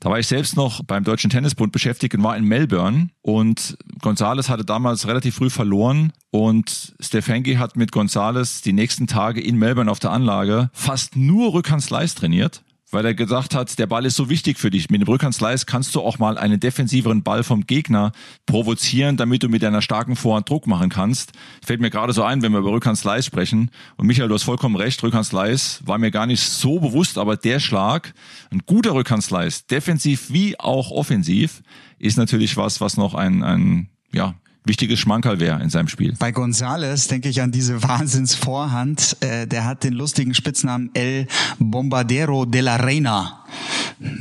da war ich selbst noch beim Deutschen Tennisbund beschäftigt und war in Melbourne. Und Gonzales hatte damals relativ früh verloren. Und Stefanki hat mit Gonzales die nächsten Tage in Melbourne auf der Anlage fast nur Rückhandslice trainiert weil er gesagt hat, der Ball ist so wichtig für dich. Mit dem Rückhandslice kannst du auch mal einen defensiveren Ball vom Gegner provozieren, damit du mit deiner starken Vorhand Druck machen kannst. Fällt mir gerade so ein, wenn wir über Rückhandslice sprechen. Und Michael, du hast vollkommen recht, Rückhandslice war mir gar nicht so bewusst, aber der Schlag, ein guter Rückhandslice, defensiv wie auch offensiv, ist natürlich was, was noch ein, ein ja, wichtiges Schmankerl wäre in seinem Spiel. Bei Gonzales denke ich an diese Wahnsinnsvorhand. Äh, der hat den lustigen Spitznamen El Bombardero de la Reina.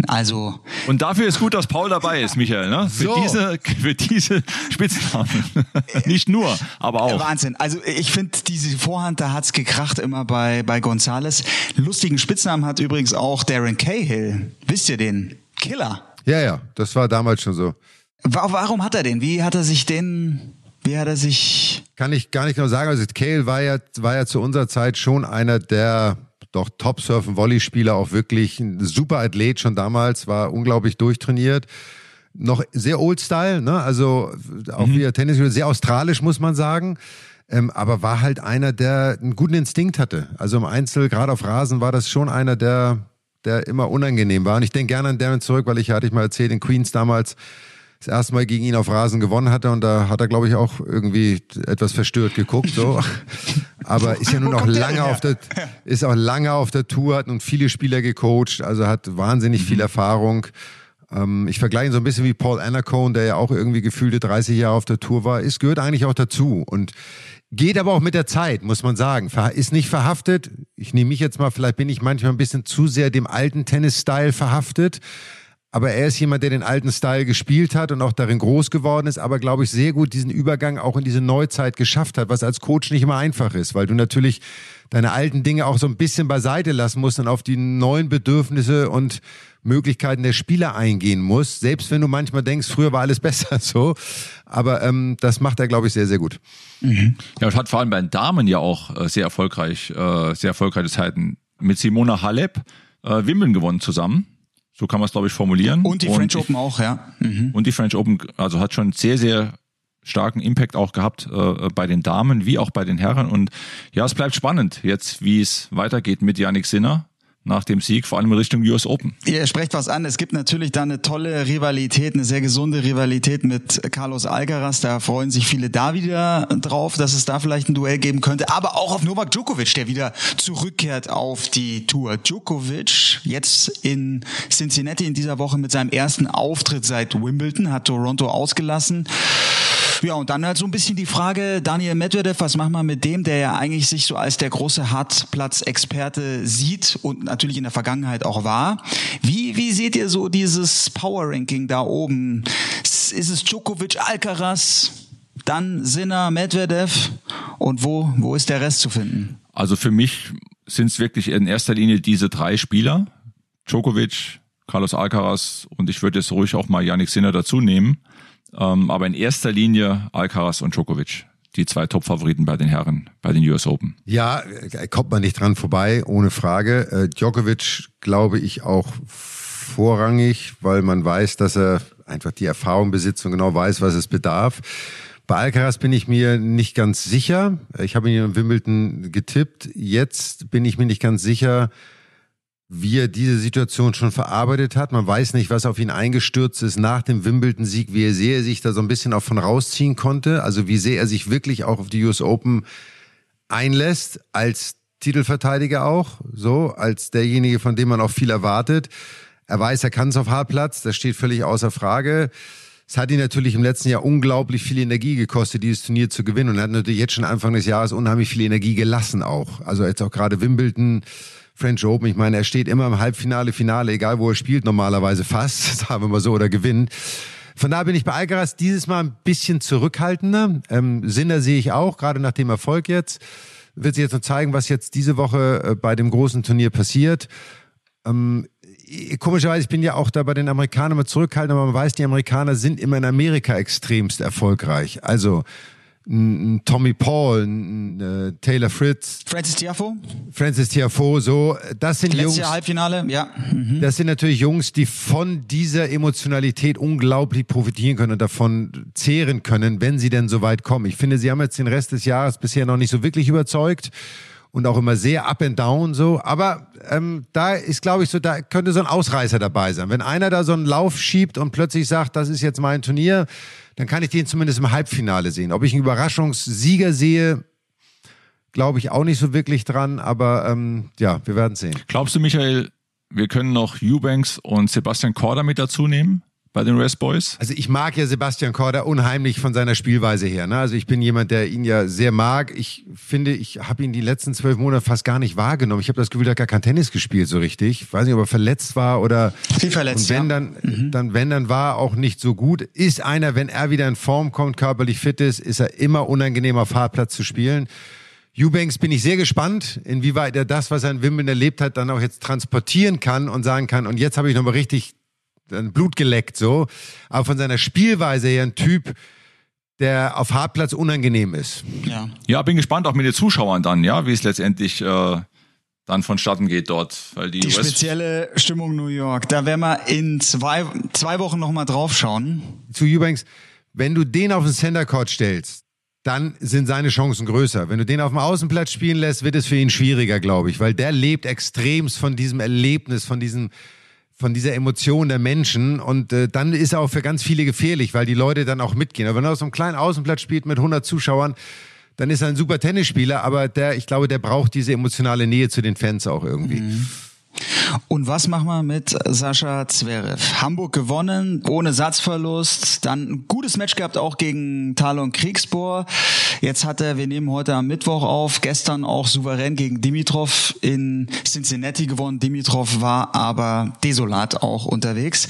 Also. Und dafür ist gut, dass Paul dabei ist, Michael, ne? Für so. diese, für diese Spitznamen. Nicht nur, aber auch. Wahnsinn. Also ich finde diese Vorhand, da hat's gekracht immer bei, bei Gonzales. Lustigen Spitznamen hat übrigens auch Darren Cahill. Wisst ihr den? Killer. Ja, ja, das war damals schon so. Warum hat er den? Wie hat er sich den, wie hat er sich? Kann ich gar nicht genau sagen. Also Cale war ja, war ja zu unserer Zeit schon einer der doch Top-Surfen-Volley-Spieler, auch wirklich ein super Athlet schon damals, war unglaublich durchtrainiert. Noch sehr Old-Style, ne? Also auch mhm. wie er Tennis, sehr australisch, muss man sagen. Ähm, aber war halt einer, der einen guten Instinkt hatte. Also im Einzel, gerade auf Rasen, war das schon einer, der, der immer unangenehm war. Und ich denke gerne an Darren zurück, weil ich hatte ich mal erzählt, in Queens damals das erste Mal gegen ihn auf Rasen gewonnen hatte und da hat er, glaube ich, auch irgendwie etwas verstört geguckt. So. Aber ist ja nun auch lange auf der, ist auch lange auf der Tour, hat nun viele Spieler gecoacht, also hat wahnsinnig viel mhm. Erfahrung. Ähm, ich vergleiche ihn so ein bisschen wie Paul Anacone, der ja auch irgendwie gefühlte 30 Jahre auf der Tour war. Es gehört eigentlich auch dazu und geht aber auch mit der Zeit, muss man sagen. Ist nicht verhaftet. Ich nehme mich jetzt mal, vielleicht bin ich manchmal ein bisschen zu sehr dem alten Tennis-Style verhaftet. Aber er ist jemand, der den alten Style gespielt hat und auch darin groß geworden ist, aber glaube ich sehr gut diesen Übergang auch in diese Neuzeit geschafft hat, was als Coach nicht immer einfach ist, weil du natürlich deine alten Dinge auch so ein bisschen beiseite lassen musst und auf die neuen Bedürfnisse und Möglichkeiten der Spieler eingehen musst, selbst wenn du manchmal denkst, früher war alles besser so. Aber ähm, das macht er, glaube ich, sehr, sehr gut. Mhm. Ja, und hat vor allem bei den Damen ja auch äh, sehr erfolgreich, äh, sehr erfolgreiche Zeiten mit Simona Halep äh, Wimbledon gewonnen zusammen so kann man es, glaube ich, formulieren. Und die French und Open auch, ja. Mhm. Und die French Open, also hat schon sehr, sehr starken Impact auch gehabt äh, bei den Damen wie auch bei den Herren. Und ja, es bleibt spannend jetzt, wie es weitergeht mit Yannick Sinner. Nach dem Sieg, vor allem in Richtung US Open. Ihr sprecht was an. Es gibt natürlich da eine tolle Rivalität, eine sehr gesunde Rivalität mit Carlos Alcaraz. Da freuen sich viele da wieder drauf, dass es da vielleicht ein Duell geben könnte. Aber auch auf Novak Djokovic, der wieder zurückkehrt auf die Tour. Djokovic jetzt in Cincinnati in dieser Woche mit seinem ersten Auftritt seit Wimbledon, hat Toronto ausgelassen. Ja, und dann halt so ein bisschen die Frage, Daniel Medvedev, was machen wir mit dem, der ja eigentlich sich so als der große Hartplatz-Experte sieht und natürlich in der Vergangenheit auch war. Wie, wie seht ihr so dieses Power-Ranking da oben? Ist es Djokovic, Alcaraz, dann Sinner, Medvedev und wo, wo ist der Rest zu finden? Also für mich sind es wirklich in erster Linie diese drei Spieler. Djokovic, Carlos Alcaraz und ich würde jetzt ruhig auch mal Yannick Sinner dazu nehmen. Ähm, aber in erster Linie Alcaraz und Djokovic. Die zwei Top-Favoriten bei den Herren, bei den US Open. Ja, äh, kommt man nicht dran vorbei, ohne Frage. Äh, Djokovic glaube ich auch vorrangig, weil man weiß, dass er einfach die Erfahrung besitzt und genau weiß, was es bedarf. Bei Alcaraz bin ich mir nicht ganz sicher. Ich habe ihn in Wimbledon getippt. Jetzt bin ich mir nicht ganz sicher, wie er diese Situation schon verarbeitet hat. Man weiß nicht, was auf ihn eingestürzt ist nach dem Wimbledon-Sieg, wie sehr er sich da so ein bisschen auch von rausziehen konnte. Also wie sehr er sich wirklich auch auf die US Open einlässt, als Titelverteidiger auch, so, als derjenige, von dem man auch viel erwartet. Er weiß, er kann es auf Hartplatz, das steht völlig außer Frage. Es hat ihn natürlich im letzten Jahr unglaublich viel Energie gekostet, dieses Turnier zu gewinnen. Und er hat natürlich jetzt schon Anfang des Jahres unheimlich viel Energie gelassen auch. Also jetzt auch gerade Wimbledon, French Open. Ich meine, er steht immer im Halbfinale, Finale, egal wo er spielt, normalerweise fast, sagen wir mal so, oder gewinnt. Von daher bin ich bei Alcaraz dieses Mal ein bisschen zurückhaltender. Ähm, Sinner sehe ich auch, gerade nach dem Erfolg jetzt. Wird sich jetzt noch zeigen, was jetzt diese Woche äh, bei dem großen Turnier passiert. Ähm, komischerweise, ich bin ja auch da bei den Amerikanern mal zurückhaltend, aber man weiß, die Amerikaner sind immer in Amerika extremst erfolgreich. Also ein Tommy Paul, ein äh, Taylor Fritz. Francis Tiafo. Francis Tiafo, so. Das sind Letztes Jungs. Halbfinale, ja. Mhm. Das sind natürlich Jungs, die von dieser Emotionalität unglaublich profitieren können und davon zehren können, wenn sie denn so weit kommen. Ich finde, sie haben jetzt den Rest des Jahres bisher noch nicht so wirklich überzeugt und auch immer sehr up and down so. Aber ähm, da ist, glaube ich, so, da könnte so ein Ausreißer dabei sein. Wenn einer da so einen Lauf schiebt und plötzlich sagt, das ist jetzt mein Turnier, dann kann ich den zumindest im Halbfinale sehen. Ob ich einen Überraschungssieger sehe, glaube ich auch nicht so wirklich dran, aber ähm, ja, wir werden sehen. Glaubst du, Michael, wir können noch Eubanks und Sebastian Korda mit dazu nehmen? Bei den Rest Boys? Also ich mag ja Sebastian Korda unheimlich von seiner Spielweise her. Ne? Also ich bin jemand, der ihn ja sehr mag. Ich finde, ich habe ihn die letzten zwölf Monate fast gar nicht wahrgenommen. Ich habe das Gefühl, er hat gar kein Tennis gespielt so richtig. Ich weiß nicht, ob er verletzt war oder viel verletzt. Und wenn ja. dann, mhm. dann, wenn dann war auch nicht so gut. Ist einer, wenn er wieder in Form kommt, körperlich fit ist, ist er immer unangenehm auf Fahrplatz zu spielen. Eubanks bin ich sehr gespannt, inwieweit er das, was er in Wimbledon erlebt hat, dann auch jetzt transportieren kann und sagen kann, und jetzt habe ich nochmal richtig Blut geleckt so, aber von seiner Spielweise her ein Typ, der auf Hartplatz unangenehm ist. Ja, ja bin gespannt auch mit den Zuschauern dann, ja, wie es letztendlich äh, dann vonstatten geht dort. Weil die die spezielle Stimmung New York, da werden wir in zwei, zwei Wochen nochmal drauf schauen. Zu Eubanks, wenn du den auf den Center Court stellst, dann sind seine Chancen größer. Wenn du den auf dem Außenplatz spielen lässt, wird es für ihn schwieriger, glaube ich, weil der lebt extremst von diesem Erlebnis, von diesem von dieser Emotion der Menschen und äh, dann ist er auch für ganz viele gefährlich, weil die Leute dann auch mitgehen. Aber wenn er auf so einem kleinen Außenplatz spielt mit 100 Zuschauern, dann ist er ein super Tennisspieler, aber der, ich glaube, der braucht diese emotionale Nähe zu den Fans auch irgendwie. Mhm. Und was machen wir mit Sascha Zverev? Hamburg gewonnen, ohne Satzverlust, dann ein gutes Match gehabt auch gegen Talon Kriegsbohr. Jetzt hat er, wir nehmen heute am Mittwoch auf, gestern auch souverän gegen Dimitrov in Cincinnati gewonnen. Dimitrov war aber desolat auch unterwegs.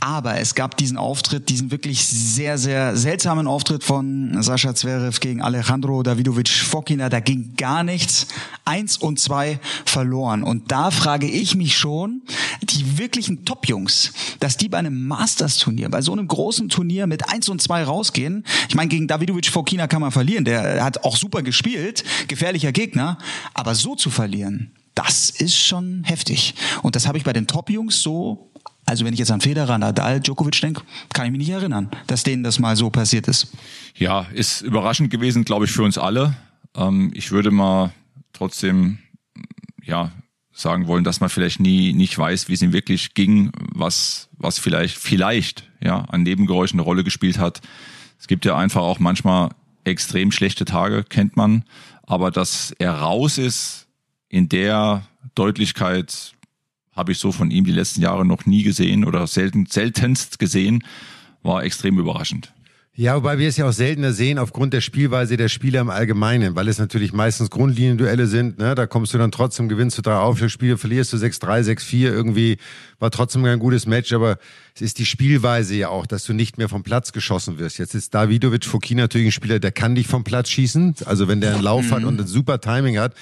Aber es gab diesen Auftritt, diesen wirklich sehr, sehr seltsamen Auftritt von Sascha Zverev gegen Alejandro Davidovic Fokina. Da ging gar nichts. Eins und zwei verloren. Und da frage ich mich schon, die wirklichen Top-Jungs, dass die bei einem Masters-Turnier, bei so einem großen Turnier mit eins und zwei rausgehen. Ich meine, gegen Davidovic Fokina kann man verlieren. Der hat auch super gespielt. Gefährlicher Gegner. Aber so zu verlieren, das ist schon heftig. Und das habe ich bei den Top-Jungs so also wenn ich jetzt an Federer, Nadal, Djokovic denke, kann ich mich nicht erinnern, dass denen das mal so passiert ist. Ja, ist überraschend gewesen, glaube ich, für uns alle. Ähm, ich würde mal trotzdem, ja, sagen wollen, dass man vielleicht nie nicht weiß, wie es ihm wirklich ging, was was vielleicht vielleicht ja an Nebengeräuschen eine Rolle gespielt hat. Es gibt ja einfach auch manchmal extrem schlechte Tage, kennt man, aber dass er raus ist in der Deutlichkeit habe ich so von ihm die letzten Jahre noch nie gesehen oder selten seltenst gesehen, war extrem überraschend. Ja, wobei wir es ja auch seltener sehen aufgrund der Spielweise der Spieler im Allgemeinen, weil es natürlich meistens Grundlinienduelle sind. Ne? Da kommst du dann trotzdem, gewinnst du drei Aufschlagspiele, verlierst du 6-3, 6-4. Irgendwie war trotzdem ein gutes Match, aber es ist die Spielweise ja auch, dass du nicht mehr vom Platz geschossen wirst. Jetzt ist Davidovic Fokin natürlich ein Spieler, der kann dich vom Platz schießen. Also wenn der einen Lauf mhm. hat und ein super Timing hat,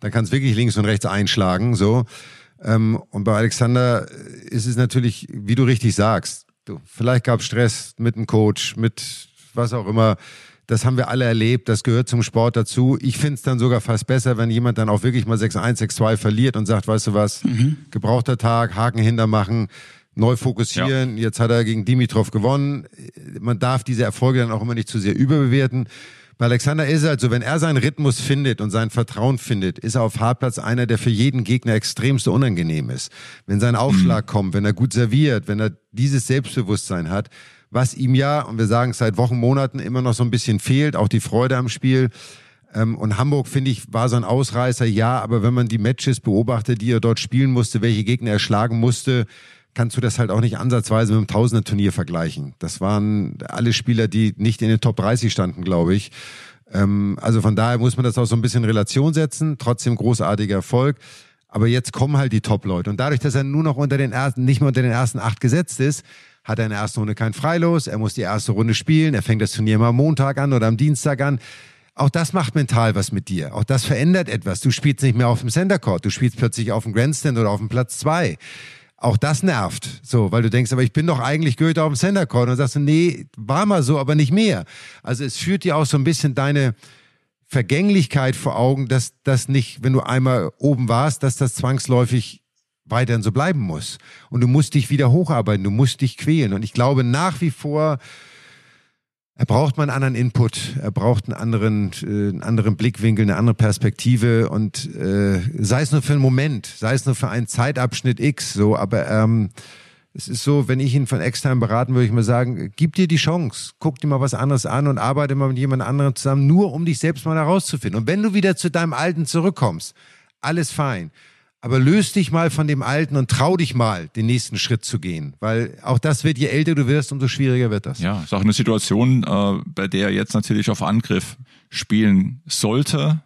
dann kann es wirklich links und rechts einschlagen. So. Ähm, und bei Alexander ist es natürlich, wie du richtig sagst, Du, vielleicht gab es Stress mit dem Coach, mit was auch immer. Das haben wir alle erlebt, das gehört zum Sport dazu. Ich finde es dann sogar fast besser, wenn jemand dann auch wirklich mal 6-1, 6-2 verliert und sagt, weißt du was, mhm. gebrauchter Tag, Haken hintermachen, neu fokussieren. Ja. Jetzt hat er gegen Dimitrov gewonnen. Man darf diese Erfolge dann auch immer nicht zu sehr überbewerten. Bei Alexander ist es halt so, wenn er seinen Rhythmus findet und sein Vertrauen findet, ist er auf Hartplatz einer, der für jeden Gegner extremst unangenehm ist. Wenn sein Aufschlag mhm. kommt, wenn er gut serviert, wenn er dieses Selbstbewusstsein hat, was ihm ja, und wir sagen es seit Wochen, Monaten immer noch so ein bisschen fehlt, auch die Freude am Spiel. Ähm, und Hamburg, finde ich, war so ein Ausreißer, ja, aber wenn man die Matches beobachtet, die er dort spielen musste, welche Gegner er schlagen musste, kannst du das halt auch nicht ansatzweise mit dem Tausender-Turnier vergleichen. Das waren alle Spieler, die nicht in den Top 30 standen, glaube ich. Ähm, also von daher muss man das auch so ein bisschen in Relation setzen. Trotzdem großartiger Erfolg. Aber jetzt kommen halt die Top-Leute. Und dadurch, dass er nur noch unter den ersten, nicht mehr unter den ersten acht gesetzt ist, hat er in der ersten Runde kein Freilos. Er muss die erste Runde spielen. Er fängt das Turnier mal am Montag an oder am Dienstag an. Auch das macht mental was mit dir. Auch das verändert etwas. Du spielst nicht mehr auf dem Center Court. Du spielst plötzlich auf dem Grandstand oder auf dem Platz zwei. Auch das nervt. So, weil du denkst, aber ich bin doch eigentlich Goethe auf dem Center Court. Und sagst nee, war mal so, aber nicht mehr. Also es führt dir auch so ein bisschen deine Vergänglichkeit vor Augen, dass das nicht, wenn du einmal oben warst, dass das zwangsläufig weiterhin so bleiben muss. Und du musst dich wieder hocharbeiten, du musst dich quälen. Und ich glaube nach wie vor, er braucht mal einen anderen Input, er braucht einen anderen, äh, einen anderen Blickwinkel, eine andere Perspektive und äh, sei es nur für einen Moment, sei es nur für einen Zeitabschnitt X, so, aber ähm, es ist so, wenn ich ihn von extern beraten würde, ich mal sagen, gib dir die Chance, guck dir mal was anderes an und arbeite mal mit jemand anderem zusammen, nur um dich selbst mal herauszufinden. Und wenn du wieder zu deinem Alten zurückkommst, alles fein. Aber löst dich mal von dem Alten und trau dich mal, den nächsten Schritt zu gehen. Weil auch das wird, je älter du wirst, umso schwieriger wird das. Ja, ist auch eine Situation, äh, bei der er jetzt natürlich auf Angriff spielen sollte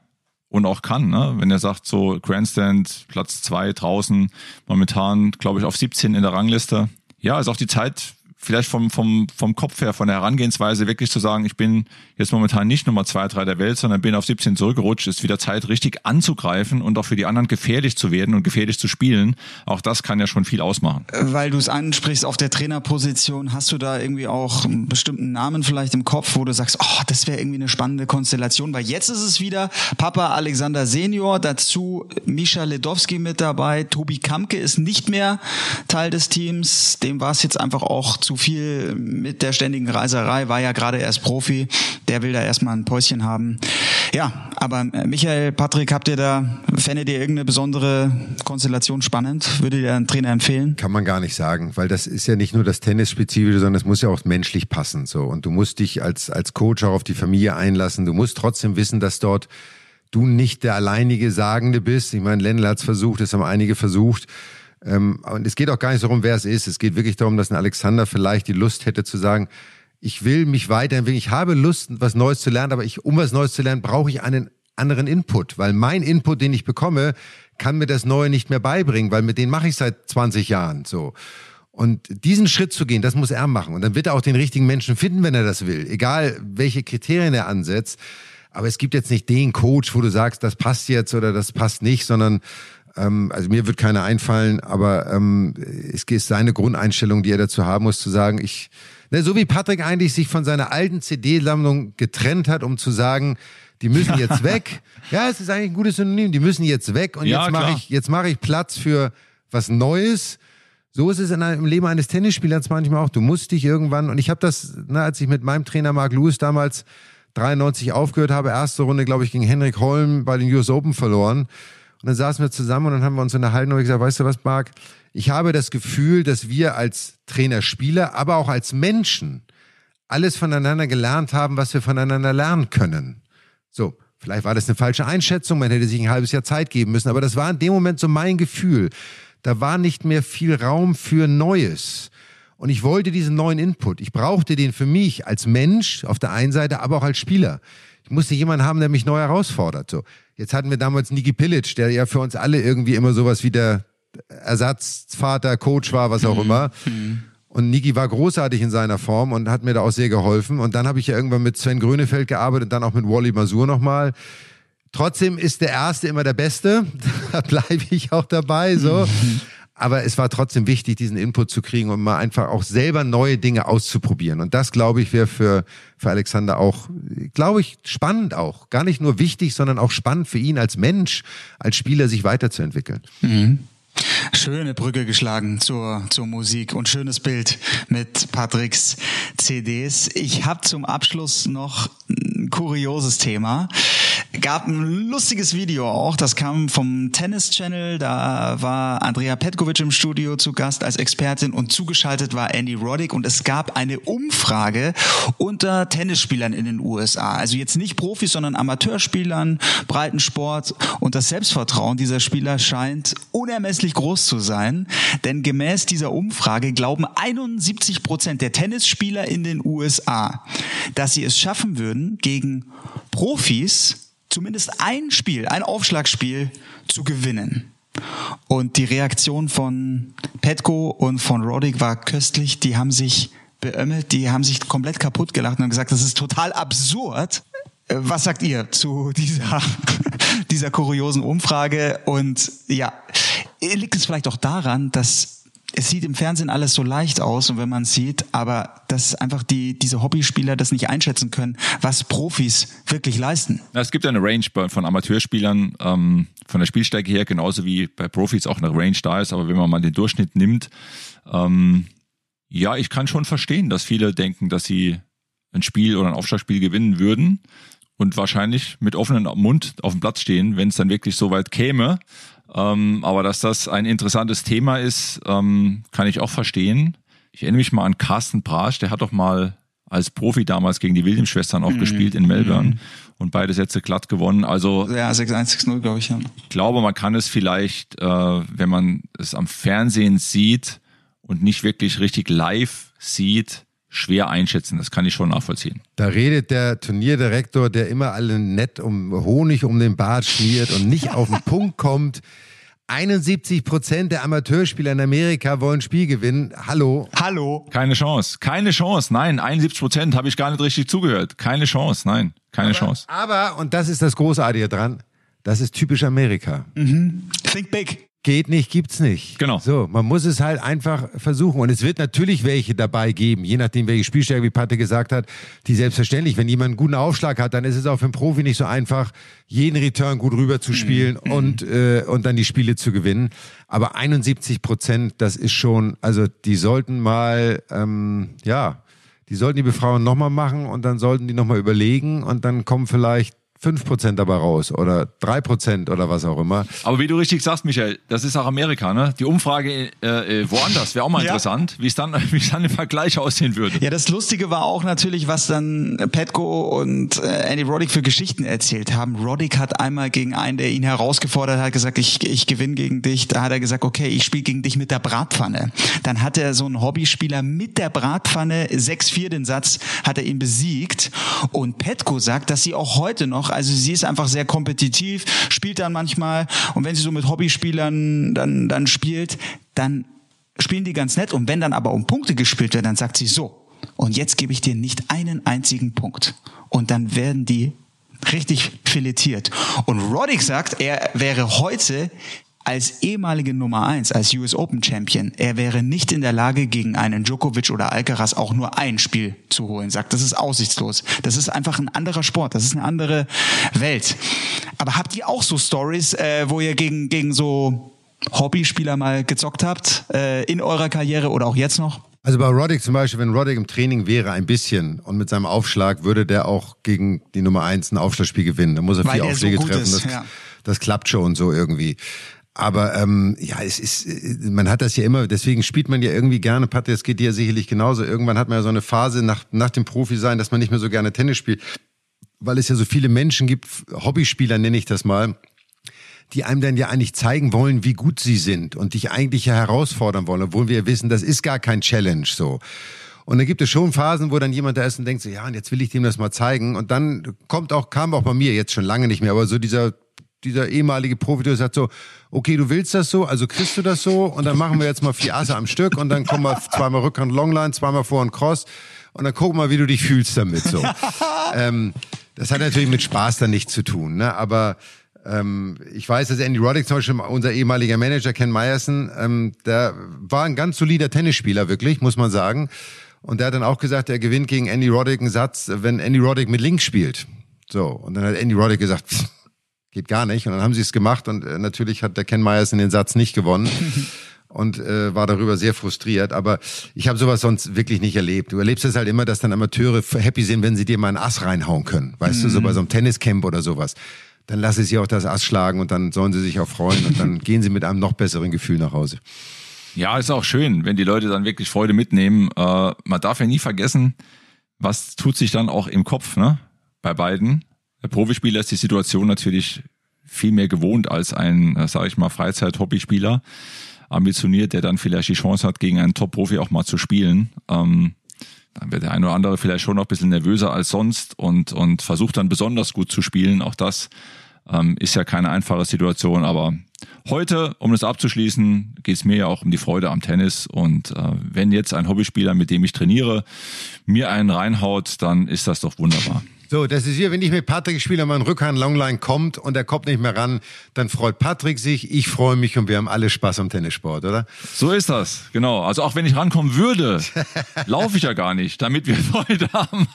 und auch kann. Ne? Wenn er sagt, so Grandstand, Platz zwei draußen, momentan, glaube ich, auf 17 in der Rangliste. Ja, ist auch die Zeit vielleicht vom, vom, vom Kopf her, von der Herangehensweise wirklich zu sagen, ich bin jetzt momentan nicht Nummer zwei, drei der Welt, sondern bin auf 17 zurückgerutscht, ist wieder Zeit, richtig anzugreifen und auch für die anderen gefährlich zu werden und gefährlich zu spielen. Auch das kann ja schon viel ausmachen. Weil du es ansprichst auf der Trainerposition, hast du da irgendwie auch einen bestimmten Namen vielleicht im Kopf, wo du sagst, oh, das wäre irgendwie eine spannende Konstellation, weil jetzt ist es wieder Papa Alexander Senior, dazu Misha Ledowski mit dabei, Tobi Kamke ist nicht mehr Teil des Teams, dem war es jetzt einfach auch zu viel mit der ständigen Reiserei, war ja gerade erst Profi, der will da erstmal ein Päuschen haben. Ja, aber äh, Michael, Patrick, habt ihr da, fändet ihr irgendeine besondere Konstellation spannend? Würdet ihr einen Trainer empfehlen? Kann man gar nicht sagen, weil das ist ja nicht nur das Tennis-spezifische, sondern es muss ja auch menschlich passen, so. Und du musst dich als, als Coach auch auf die Familie einlassen. Du musst trotzdem wissen, dass dort du nicht der alleinige Sagende bist. Ich meine, Lennel hat es versucht, es haben einige versucht. Ähm, und es geht auch gar nicht darum, wer es ist. Es geht wirklich darum, dass ein Alexander vielleicht die Lust hätte zu sagen, ich will mich weiterentwickeln, ich habe Lust, was Neues zu lernen, aber ich, um was Neues zu lernen, brauche ich einen anderen Input, weil mein Input, den ich bekomme, kann mir das Neue nicht mehr beibringen, weil mit denen mache ich seit 20 Jahren so. Und diesen Schritt zu gehen, das muss er machen. Und dann wird er auch den richtigen Menschen finden, wenn er das will. Egal, welche Kriterien er ansetzt. Aber es gibt jetzt nicht den Coach, wo du sagst, das passt jetzt oder das passt nicht, sondern ähm, also mir wird keiner einfallen, aber ähm, es ist seine Grundeinstellung, die er dazu haben muss, zu sagen, ich, ne, so wie Patrick eigentlich sich von seiner alten CD-Sammlung getrennt hat, um zu sagen, die müssen jetzt weg. ja, es ist eigentlich ein gutes Synonym. Die müssen jetzt weg und ja, jetzt mache ich jetzt mache ich Platz für was Neues. So ist es in einem, im Leben eines Tennisspielers manchmal auch. Du musst dich irgendwann und ich habe das, ne, als ich mit meinem Trainer Mark Lewis damals 93 aufgehört habe, erste Runde, glaube ich, gegen Henrik Holm bei den US Open verloren. Und dann saßen wir zusammen und dann haben wir uns in der Halle gesagt, weißt du was, Marc? Ich habe das Gefühl, dass wir als Trainer, Spieler, aber auch als Menschen alles voneinander gelernt haben, was wir voneinander lernen können. So, vielleicht war das eine falsche Einschätzung, man hätte sich ein halbes Jahr Zeit geben müssen, aber das war in dem Moment so mein Gefühl. Da war nicht mehr viel Raum für Neues. Und ich wollte diesen neuen Input. Ich brauchte den für mich als Mensch auf der einen Seite, aber auch als Spieler. Ich musste jemanden haben, der mich neu herausfordert. So. Jetzt hatten wir damals Niki Pilic, der ja für uns alle irgendwie immer sowas wie der Ersatzvater, Coach war, was auch mhm. immer. Mhm. Und Niki war großartig in seiner Form und hat mir da auch sehr geholfen. Und dann habe ich ja irgendwann mit Sven Grönefeld gearbeitet und dann auch mit Wally Masur nochmal. Trotzdem ist der Erste immer der Beste. Da bleibe ich auch dabei, so. Mhm. Aber es war trotzdem wichtig, diesen Input zu kriegen und mal einfach auch selber neue Dinge auszuprobieren. Und das, glaube ich, wäre für, für Alexander auch, glaube ich, spannend auch. Gar nicht nur wichtig, sondern auch spannend für ihn als Mensch, als Spieler sich weiterzuentwickeln. Mhm. Schöne Brücke geschlagen zur, zur Musik und schönes Bild mit Patricks CDs. Ich habe zum Abschluss noch ein kurioses Thema gab ein lustiges Video auch, das kam vom Tennis Channel, da war Andrea Petkovic im Studio zu Gast als Expertin und zugeschaltet war Andy Roddick. Und es gab eine Umfrage unter Tennisspielern in den USA. Also jetzt nicht Profis, sondern Amateurspielern, Breitensport und das Selbstvertrauen dieser Spieler scheint unermesslich groß zu sein, denn gemäß dieser Umfrage glauben 71 Prozent der Tennisspieler in den USA, dass sie es schaffen würden, gegen Profis zumindest ein Spiel, ein Aufschlagspiel zu gewinnen. Und die Reaktion von Petko und von Roddick war köstlich. Die haben sich beömmelt, die haben sich komplett kaputt gelacht und gesagt, das ist total absurd. Äh, was sagt ihr zu dieser, dieser kuriosen Umfrage? Und ja, liegt es vielleicht auch daran, dass es sieht im Fernsehen alles so leicht aus und wenn man sieht, aber dass einfach die, diese Hobbyspieler das nicht einschätzen können, was Profis wirklich leisten. es gibt eine Range von Amateurspielern ähm, von der Spielstärke her, genauso wie bei Profis auch eine Range da ist, aber wenn man mal den Durchschnitt nimmt, ähm, ja, ich kann schon verstehen, dass viele denken, dass sie ein Spiel oder ein Aufschlagspiel gewinnen würden und wahrscheinlich mit offenem Mund auf dem Platz stehen, wenn es dann wirklich so weit käme. Ähm, aber dass das ein interessantes Thema ist, ähm, kann ich auch verstehen. Ich erinnere mich mal an Carsten Brasch, der hat doch mal als Profi damals gegen die Williams-Schwestern auch mhm. gespielt in Melbourne mhm. und beide Sätze glatt gewonnen. Also ja, 6-1, 6-0, glaube ich. Ja. Ich glaube, man kann es vielleicht, äh, wenn man es am Fernsehen sieht und nicht wirklich richtig live sieht, schwer einschätzen. Das kann ich schon nachvollziehen. Da redet der Turnierdirektor, der immer alle nett um Honig um den Bart schmiert und nicht auf den Punkt kommt. 71 Prozent der Amateurspieler in Amerika wollen Spiel gewinnen. Hallo. Hallo. Keine Chance. Keine Chance. Nein, 71 Prozent habe ich gar nicht richtig zugehört. Keine Chance. Nein, keine aber, Chance. Aber, und das ist das Großartige dran, das ist typisch Amerika. Mhm. Think big geht nicht, gibt's nicht. Genau. So, man muss es halt einfach versuchen. Und es wird natürlich welche dabei geben, je nachdem, welche Spielstärke, wie Patte gesagt hat, die selbstverständlich, wenn jemand einen guten Aufschlag hat, dann ist es auch für einen Profi nicht so einfach, jeden Return gut rüber zu spielen mhm. und, äh, und dann die Spiele zu gewinnen. Aber 71 Prozent, das ist schon, also die sollten mal, ähm, ja, die sollten die Befragung nochmal machen und dann sollten die nochmal überlegen und dann kommen vielleicht 5% dabei raus oder 3% oder was auch immer. Aber wie du richtig sagst, Michael, das ist auch Amerika, ne? Die Umfrage äh, äh woanders wäre auch mal ja. interessant, wie es dann, wie es dann im Vergleich aussehen würde. Ja, das Lustige war auch natürlich, was dann Petko und äh, Andy Roddick für Geschichten erzählt haben. Roddick hat einmal gegen einen, der ihn herausgefordert hat, gesagt, ich, ich gewinne gegen dich. Da hat er gesagt, okay, ich spiele gegen dich mit der Bratpfanne. Dann hat er so einen Hobbyspieler mit der Bratpfanne 6-4 den Satz, hat er ihn besiegt. Und Petko sagt, dass sie auch heute noch also sie ist einfach sehr kompetitiv, spielt dann manchmal und wenn sie so mit Hobbyspielern dann, dann spielt, dann spielen die ganz nett und wenn dann aber um Punkte gespielt wird, dann sagt sie so, und jetzt gebe ich dir nicht einen einzigen Punkt. Und dann werden die richtig filetiert. Und Roddick sagt, er wäre heute als ehemalige Nummer eins, als US Open Champion, er wäre nicht in der Lage, gegen einen Djokovic oder Alcaraz auch nur ein Spiel zu holen. Sagt, das ist aussichtslos. Das ist einfach ein anderer Sport. Das ist eine andere Welt. Aber habt ihr auch so Stories, äh, wo ihr gegen, gegen so Hobbyspieler mal gezockt habt, äh, in eurer Karriere oder auch jetzt noch? Also bei Roddick zum Beispiel, wenn Roddick im Training wäre ein bisschen und mit seinem Aufschlag würde der auch gegen die Nummer eins ein Aufschlagspiel gewinnen. Da muss er Weil vier Aufschläge so treffen. Ist, das, ja. das klappt schon so irgendwie. Aber ähm, ja, es ist, man hat das ja immer, deswegen spielt man ja irgendwie gerne, Patrick, es geht dir sicherlich genauso. Irgendwann hat man ja so eine Phase nach, nach dem Profi sein, dass man nicht mehr so gerne Tennis spielt, weil es ja so viele Menschen gibt, Hobbyspieler nenne ich das mal, die einem dann ja eigentlich zeigen wollen, wie gut sie sind und dich eigentlich ja herausfordern wollen, obwohl wir wissen, das ist gar kein Challenge so. Und dann gibt es schon Phasen, wo dann jemand da ist und denkt so, ja, und jetzt will ich dem das mal zeigen. Und dann kommt auch, kam auch bei mir jetzt schon lange nicht mehr, aber so dieser dieser ehemalige Profi, der sagt so, okay, du willst das so, also kriegst du das so und dann machen wir jetzt mal vier Asse am Stück und dann kommen wir zweimal Rückhand Longline, zweimal Vor und Cross und dann gucken wir mal, wie du dich fühlst damit so. ähm, das hat natürlich mit Spaß dann nichts zu tun, ne? aber ähm, ich weiß, dass Andy Roddick zum Beispiel, unser ehemaliger Manager Ken Meyerson, ähm, der war ein ganz solider Tennisspieler, wirklich, muss man sagen. Und der hat dann auch gesagt, er gewinnt gegen Andy Roddick einen Satz, wenn Andy Roddick mit links spielt. So, und dann hat Andy Roddick gesagt, pff, geht gar nicht. Und dann haben sie es gemacht und äh, natürlich hat der Ken Myers in den Satz nicht gewonnen. und äh, war darüber sehr frustriert. Aber ich habe sowas sonst wirklich nicht erlebt. Du erlebst es halt immer, dass dann Amateure happy sind, wenn sie dir mal ein Ass reinhauen können. Weißt mhm. du, so bei so einem Tenniscamp oder sowas. Dann lasse ich sie auch das Ass schlagen und dann sollen sie sich auch freuen und dann gehen sie mit einem noch besseren Gefühl nach Hause. Ja, ist auch schön, wenn die Leute dann wirklich Freude mitnehmen. Äh, man darf ja nie vergessen, was tut sich dann auch im Kopf, ne? Bei beiden. Profispieler ist die Situation natürlich viel mehr gewohnt als ein, äh, sage ich mal, Freizeit-Hobbyspieler, ambitioniert, der dann vielleicht die Chance hat, gegen einen Top-Profi auch mal zu spielen. Ähm, dann wird der eine oder andere vielleicht schon noch ein bisschen nervöser als sonst und, und versucht dann besonders gut zu spielen. Auch das ähm, ist ja keine einfache Situation, aber heute, um das abzuschließen, geht es mir ja auch um die Freude am Tennis. Und äh, wenn jetzt ein Hobbyspieler, mit dem ich trainiere, mir einen reinhaut, dann ist das doch wunderbar. So, das ist hier, wenn ich mit Patrick spiele und mein Rückhand Longline kommt und er kommt nicht mehr ran, dann freut Patrick sich, ich freue mich und wir haben alle Spaß am Tennissport, oder? So ist das, genau. Also auch wenn ich rankommen würde, laufe ich ja gar nicht, damit wir Freude haben.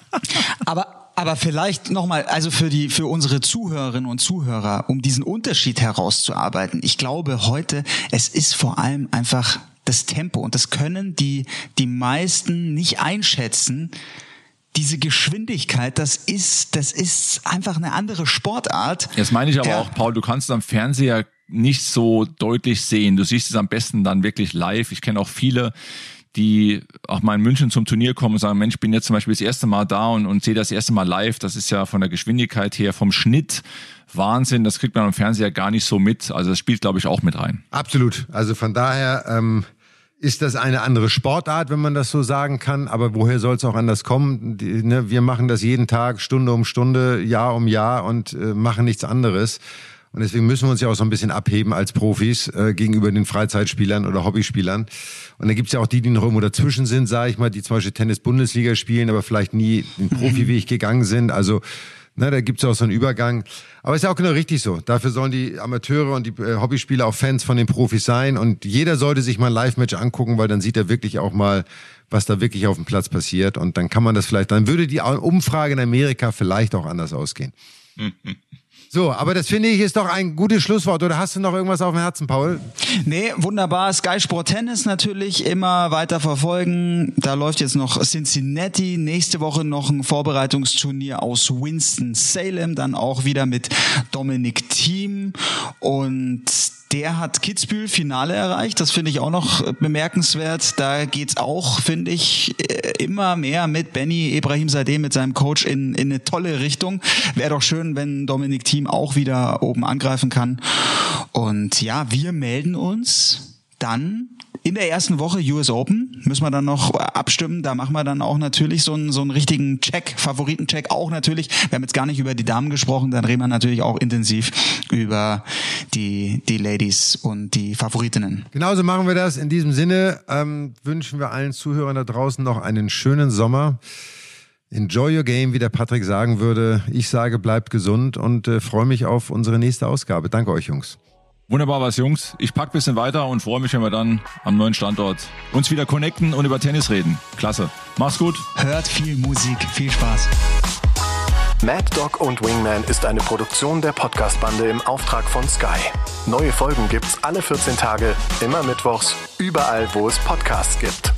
Aber aber vielleicht nochmal, also für die, für unsere Zuhörerinnen und Zuhörer, um diesen Unterschied herauszuarbeiten. Ich glaube heute, es ist vor allem einfach das Tempo und das können die, die meisten nicht einschätzen, diese Geschwindigkeit, das ist, das ist einfach eine andere Sportart. Jetzt meine ich aber ja. auch, Paul, du kannst am Fernseher nicht so deutlich sehen. Du siehst es am besten dann wirklich live. Ich kenne auch viele, die auch mal in München zum Turnier kommen und sagen, Mensch, ich bin jetzt zum Beispiel das erste Mal da und, und sehe das erste Mal live. Das ist ja von der Geschwindigkeit her, vom Schnitt Wahnsinn. Das kriegt man am Fernseher gar nicht so mit. Also das spielt, glaube ich, auch mit rein. Absolut. Also von daher, ähm, ist das eine andere Sportart, wenn man das so sagen kann. Aber woher soll es auch anders kommen? Die, ne, wir machen das jeden Tag, Stunde um Stunde, Jahr um Jahr und äh, machen nichts anderes. Und deswegen müssen wir uns ja auch so ein bisschen abheben als Profis äh, gegenüber den Freizeitspielern oder Hobbyspielern. Und da gibt's ja auch die, die noch irgendwo dazwischen sind, sage ich mal, die zum Beispiel Tennis-Bundesliga spielen, aber vielleicht nie den Profiweg gegangen sind. Also Ne, da gibt's auch so einen Übergang. Aber ist ja auch genau richtig so. Dafür sollen die Amateure und die äh, Hobbyspieler auch Fans von den Profis sein. Und jeder sollte sich mal ein Live-Match angucken, weil dann sieht er wirklich auch mal, was da wirklich auf dem Platz passiert. Und dann kann man das vielleicht, dann würde die Umfrage in Amerika vielleicht auch anders ausgehen. So, aber das finde ich ist doch ein gutes Schlusswort. Oder hast du noch irgendwas auf dem Herzen, Paul? Nee, wunderbar. Sky Sport Tennis natürlich immer weiter verfolgen. Da läuft jetzt noch Cincinnati. Nächste Woche noch ein Vorbereitungsturnier aus Winston-Salem. Dann auch wieder mit Dominic Thiem. Und der hat Kitzbühel Finale erreicht. Das finde ich auch noch bemerkenswert. Da geht's auch, finde ich, äh, immer mehr mit Benny Ibrahim Sadeh mit seinem Coach in, in eine tolle Richtung. Wäre doch schön, wenn Dominik Team auch wieder oben angreifen kann. Und ja, wir melden uns dann in der ersten Woche US Open müssen wir dann noch abstimmen. Da machen wir dann auch natürlich so einen, so einen richtigen Check, Favoritencheck auch natürlich. Wir haben jetzt gar nicht über die Damen gesprochen, dann reden wir natürlich auch intensiv über die, die Ladies und die Favoritinnen. Genauso machen wir das. In diesem Sinne ähm, wünschen wir allen Zuhörern da draußen noch einen schönen Sommer. Enjoy your game, wie der Patrick sagen würde. Ich sage, bleibt gesund und äh, freue mich auf unsere nächste Ausgabe. Danke euch, Jungs. Wunderbar was, Jungs. Ich pack bisschen weiter und freue mich, wenn wir dann am neuen Standort uns wieder connecten und über Tennis reden. Klasse. Mach's gut. Hört viel Musik. Viel Spaß. Mad Dog und Wingman ist eine Produktion der Podcast-Bande im Auftrag von Sky. Neue Folgen gibt's alle 14 Tage, immer mittwochs, überall, wo es Podcasts gibt.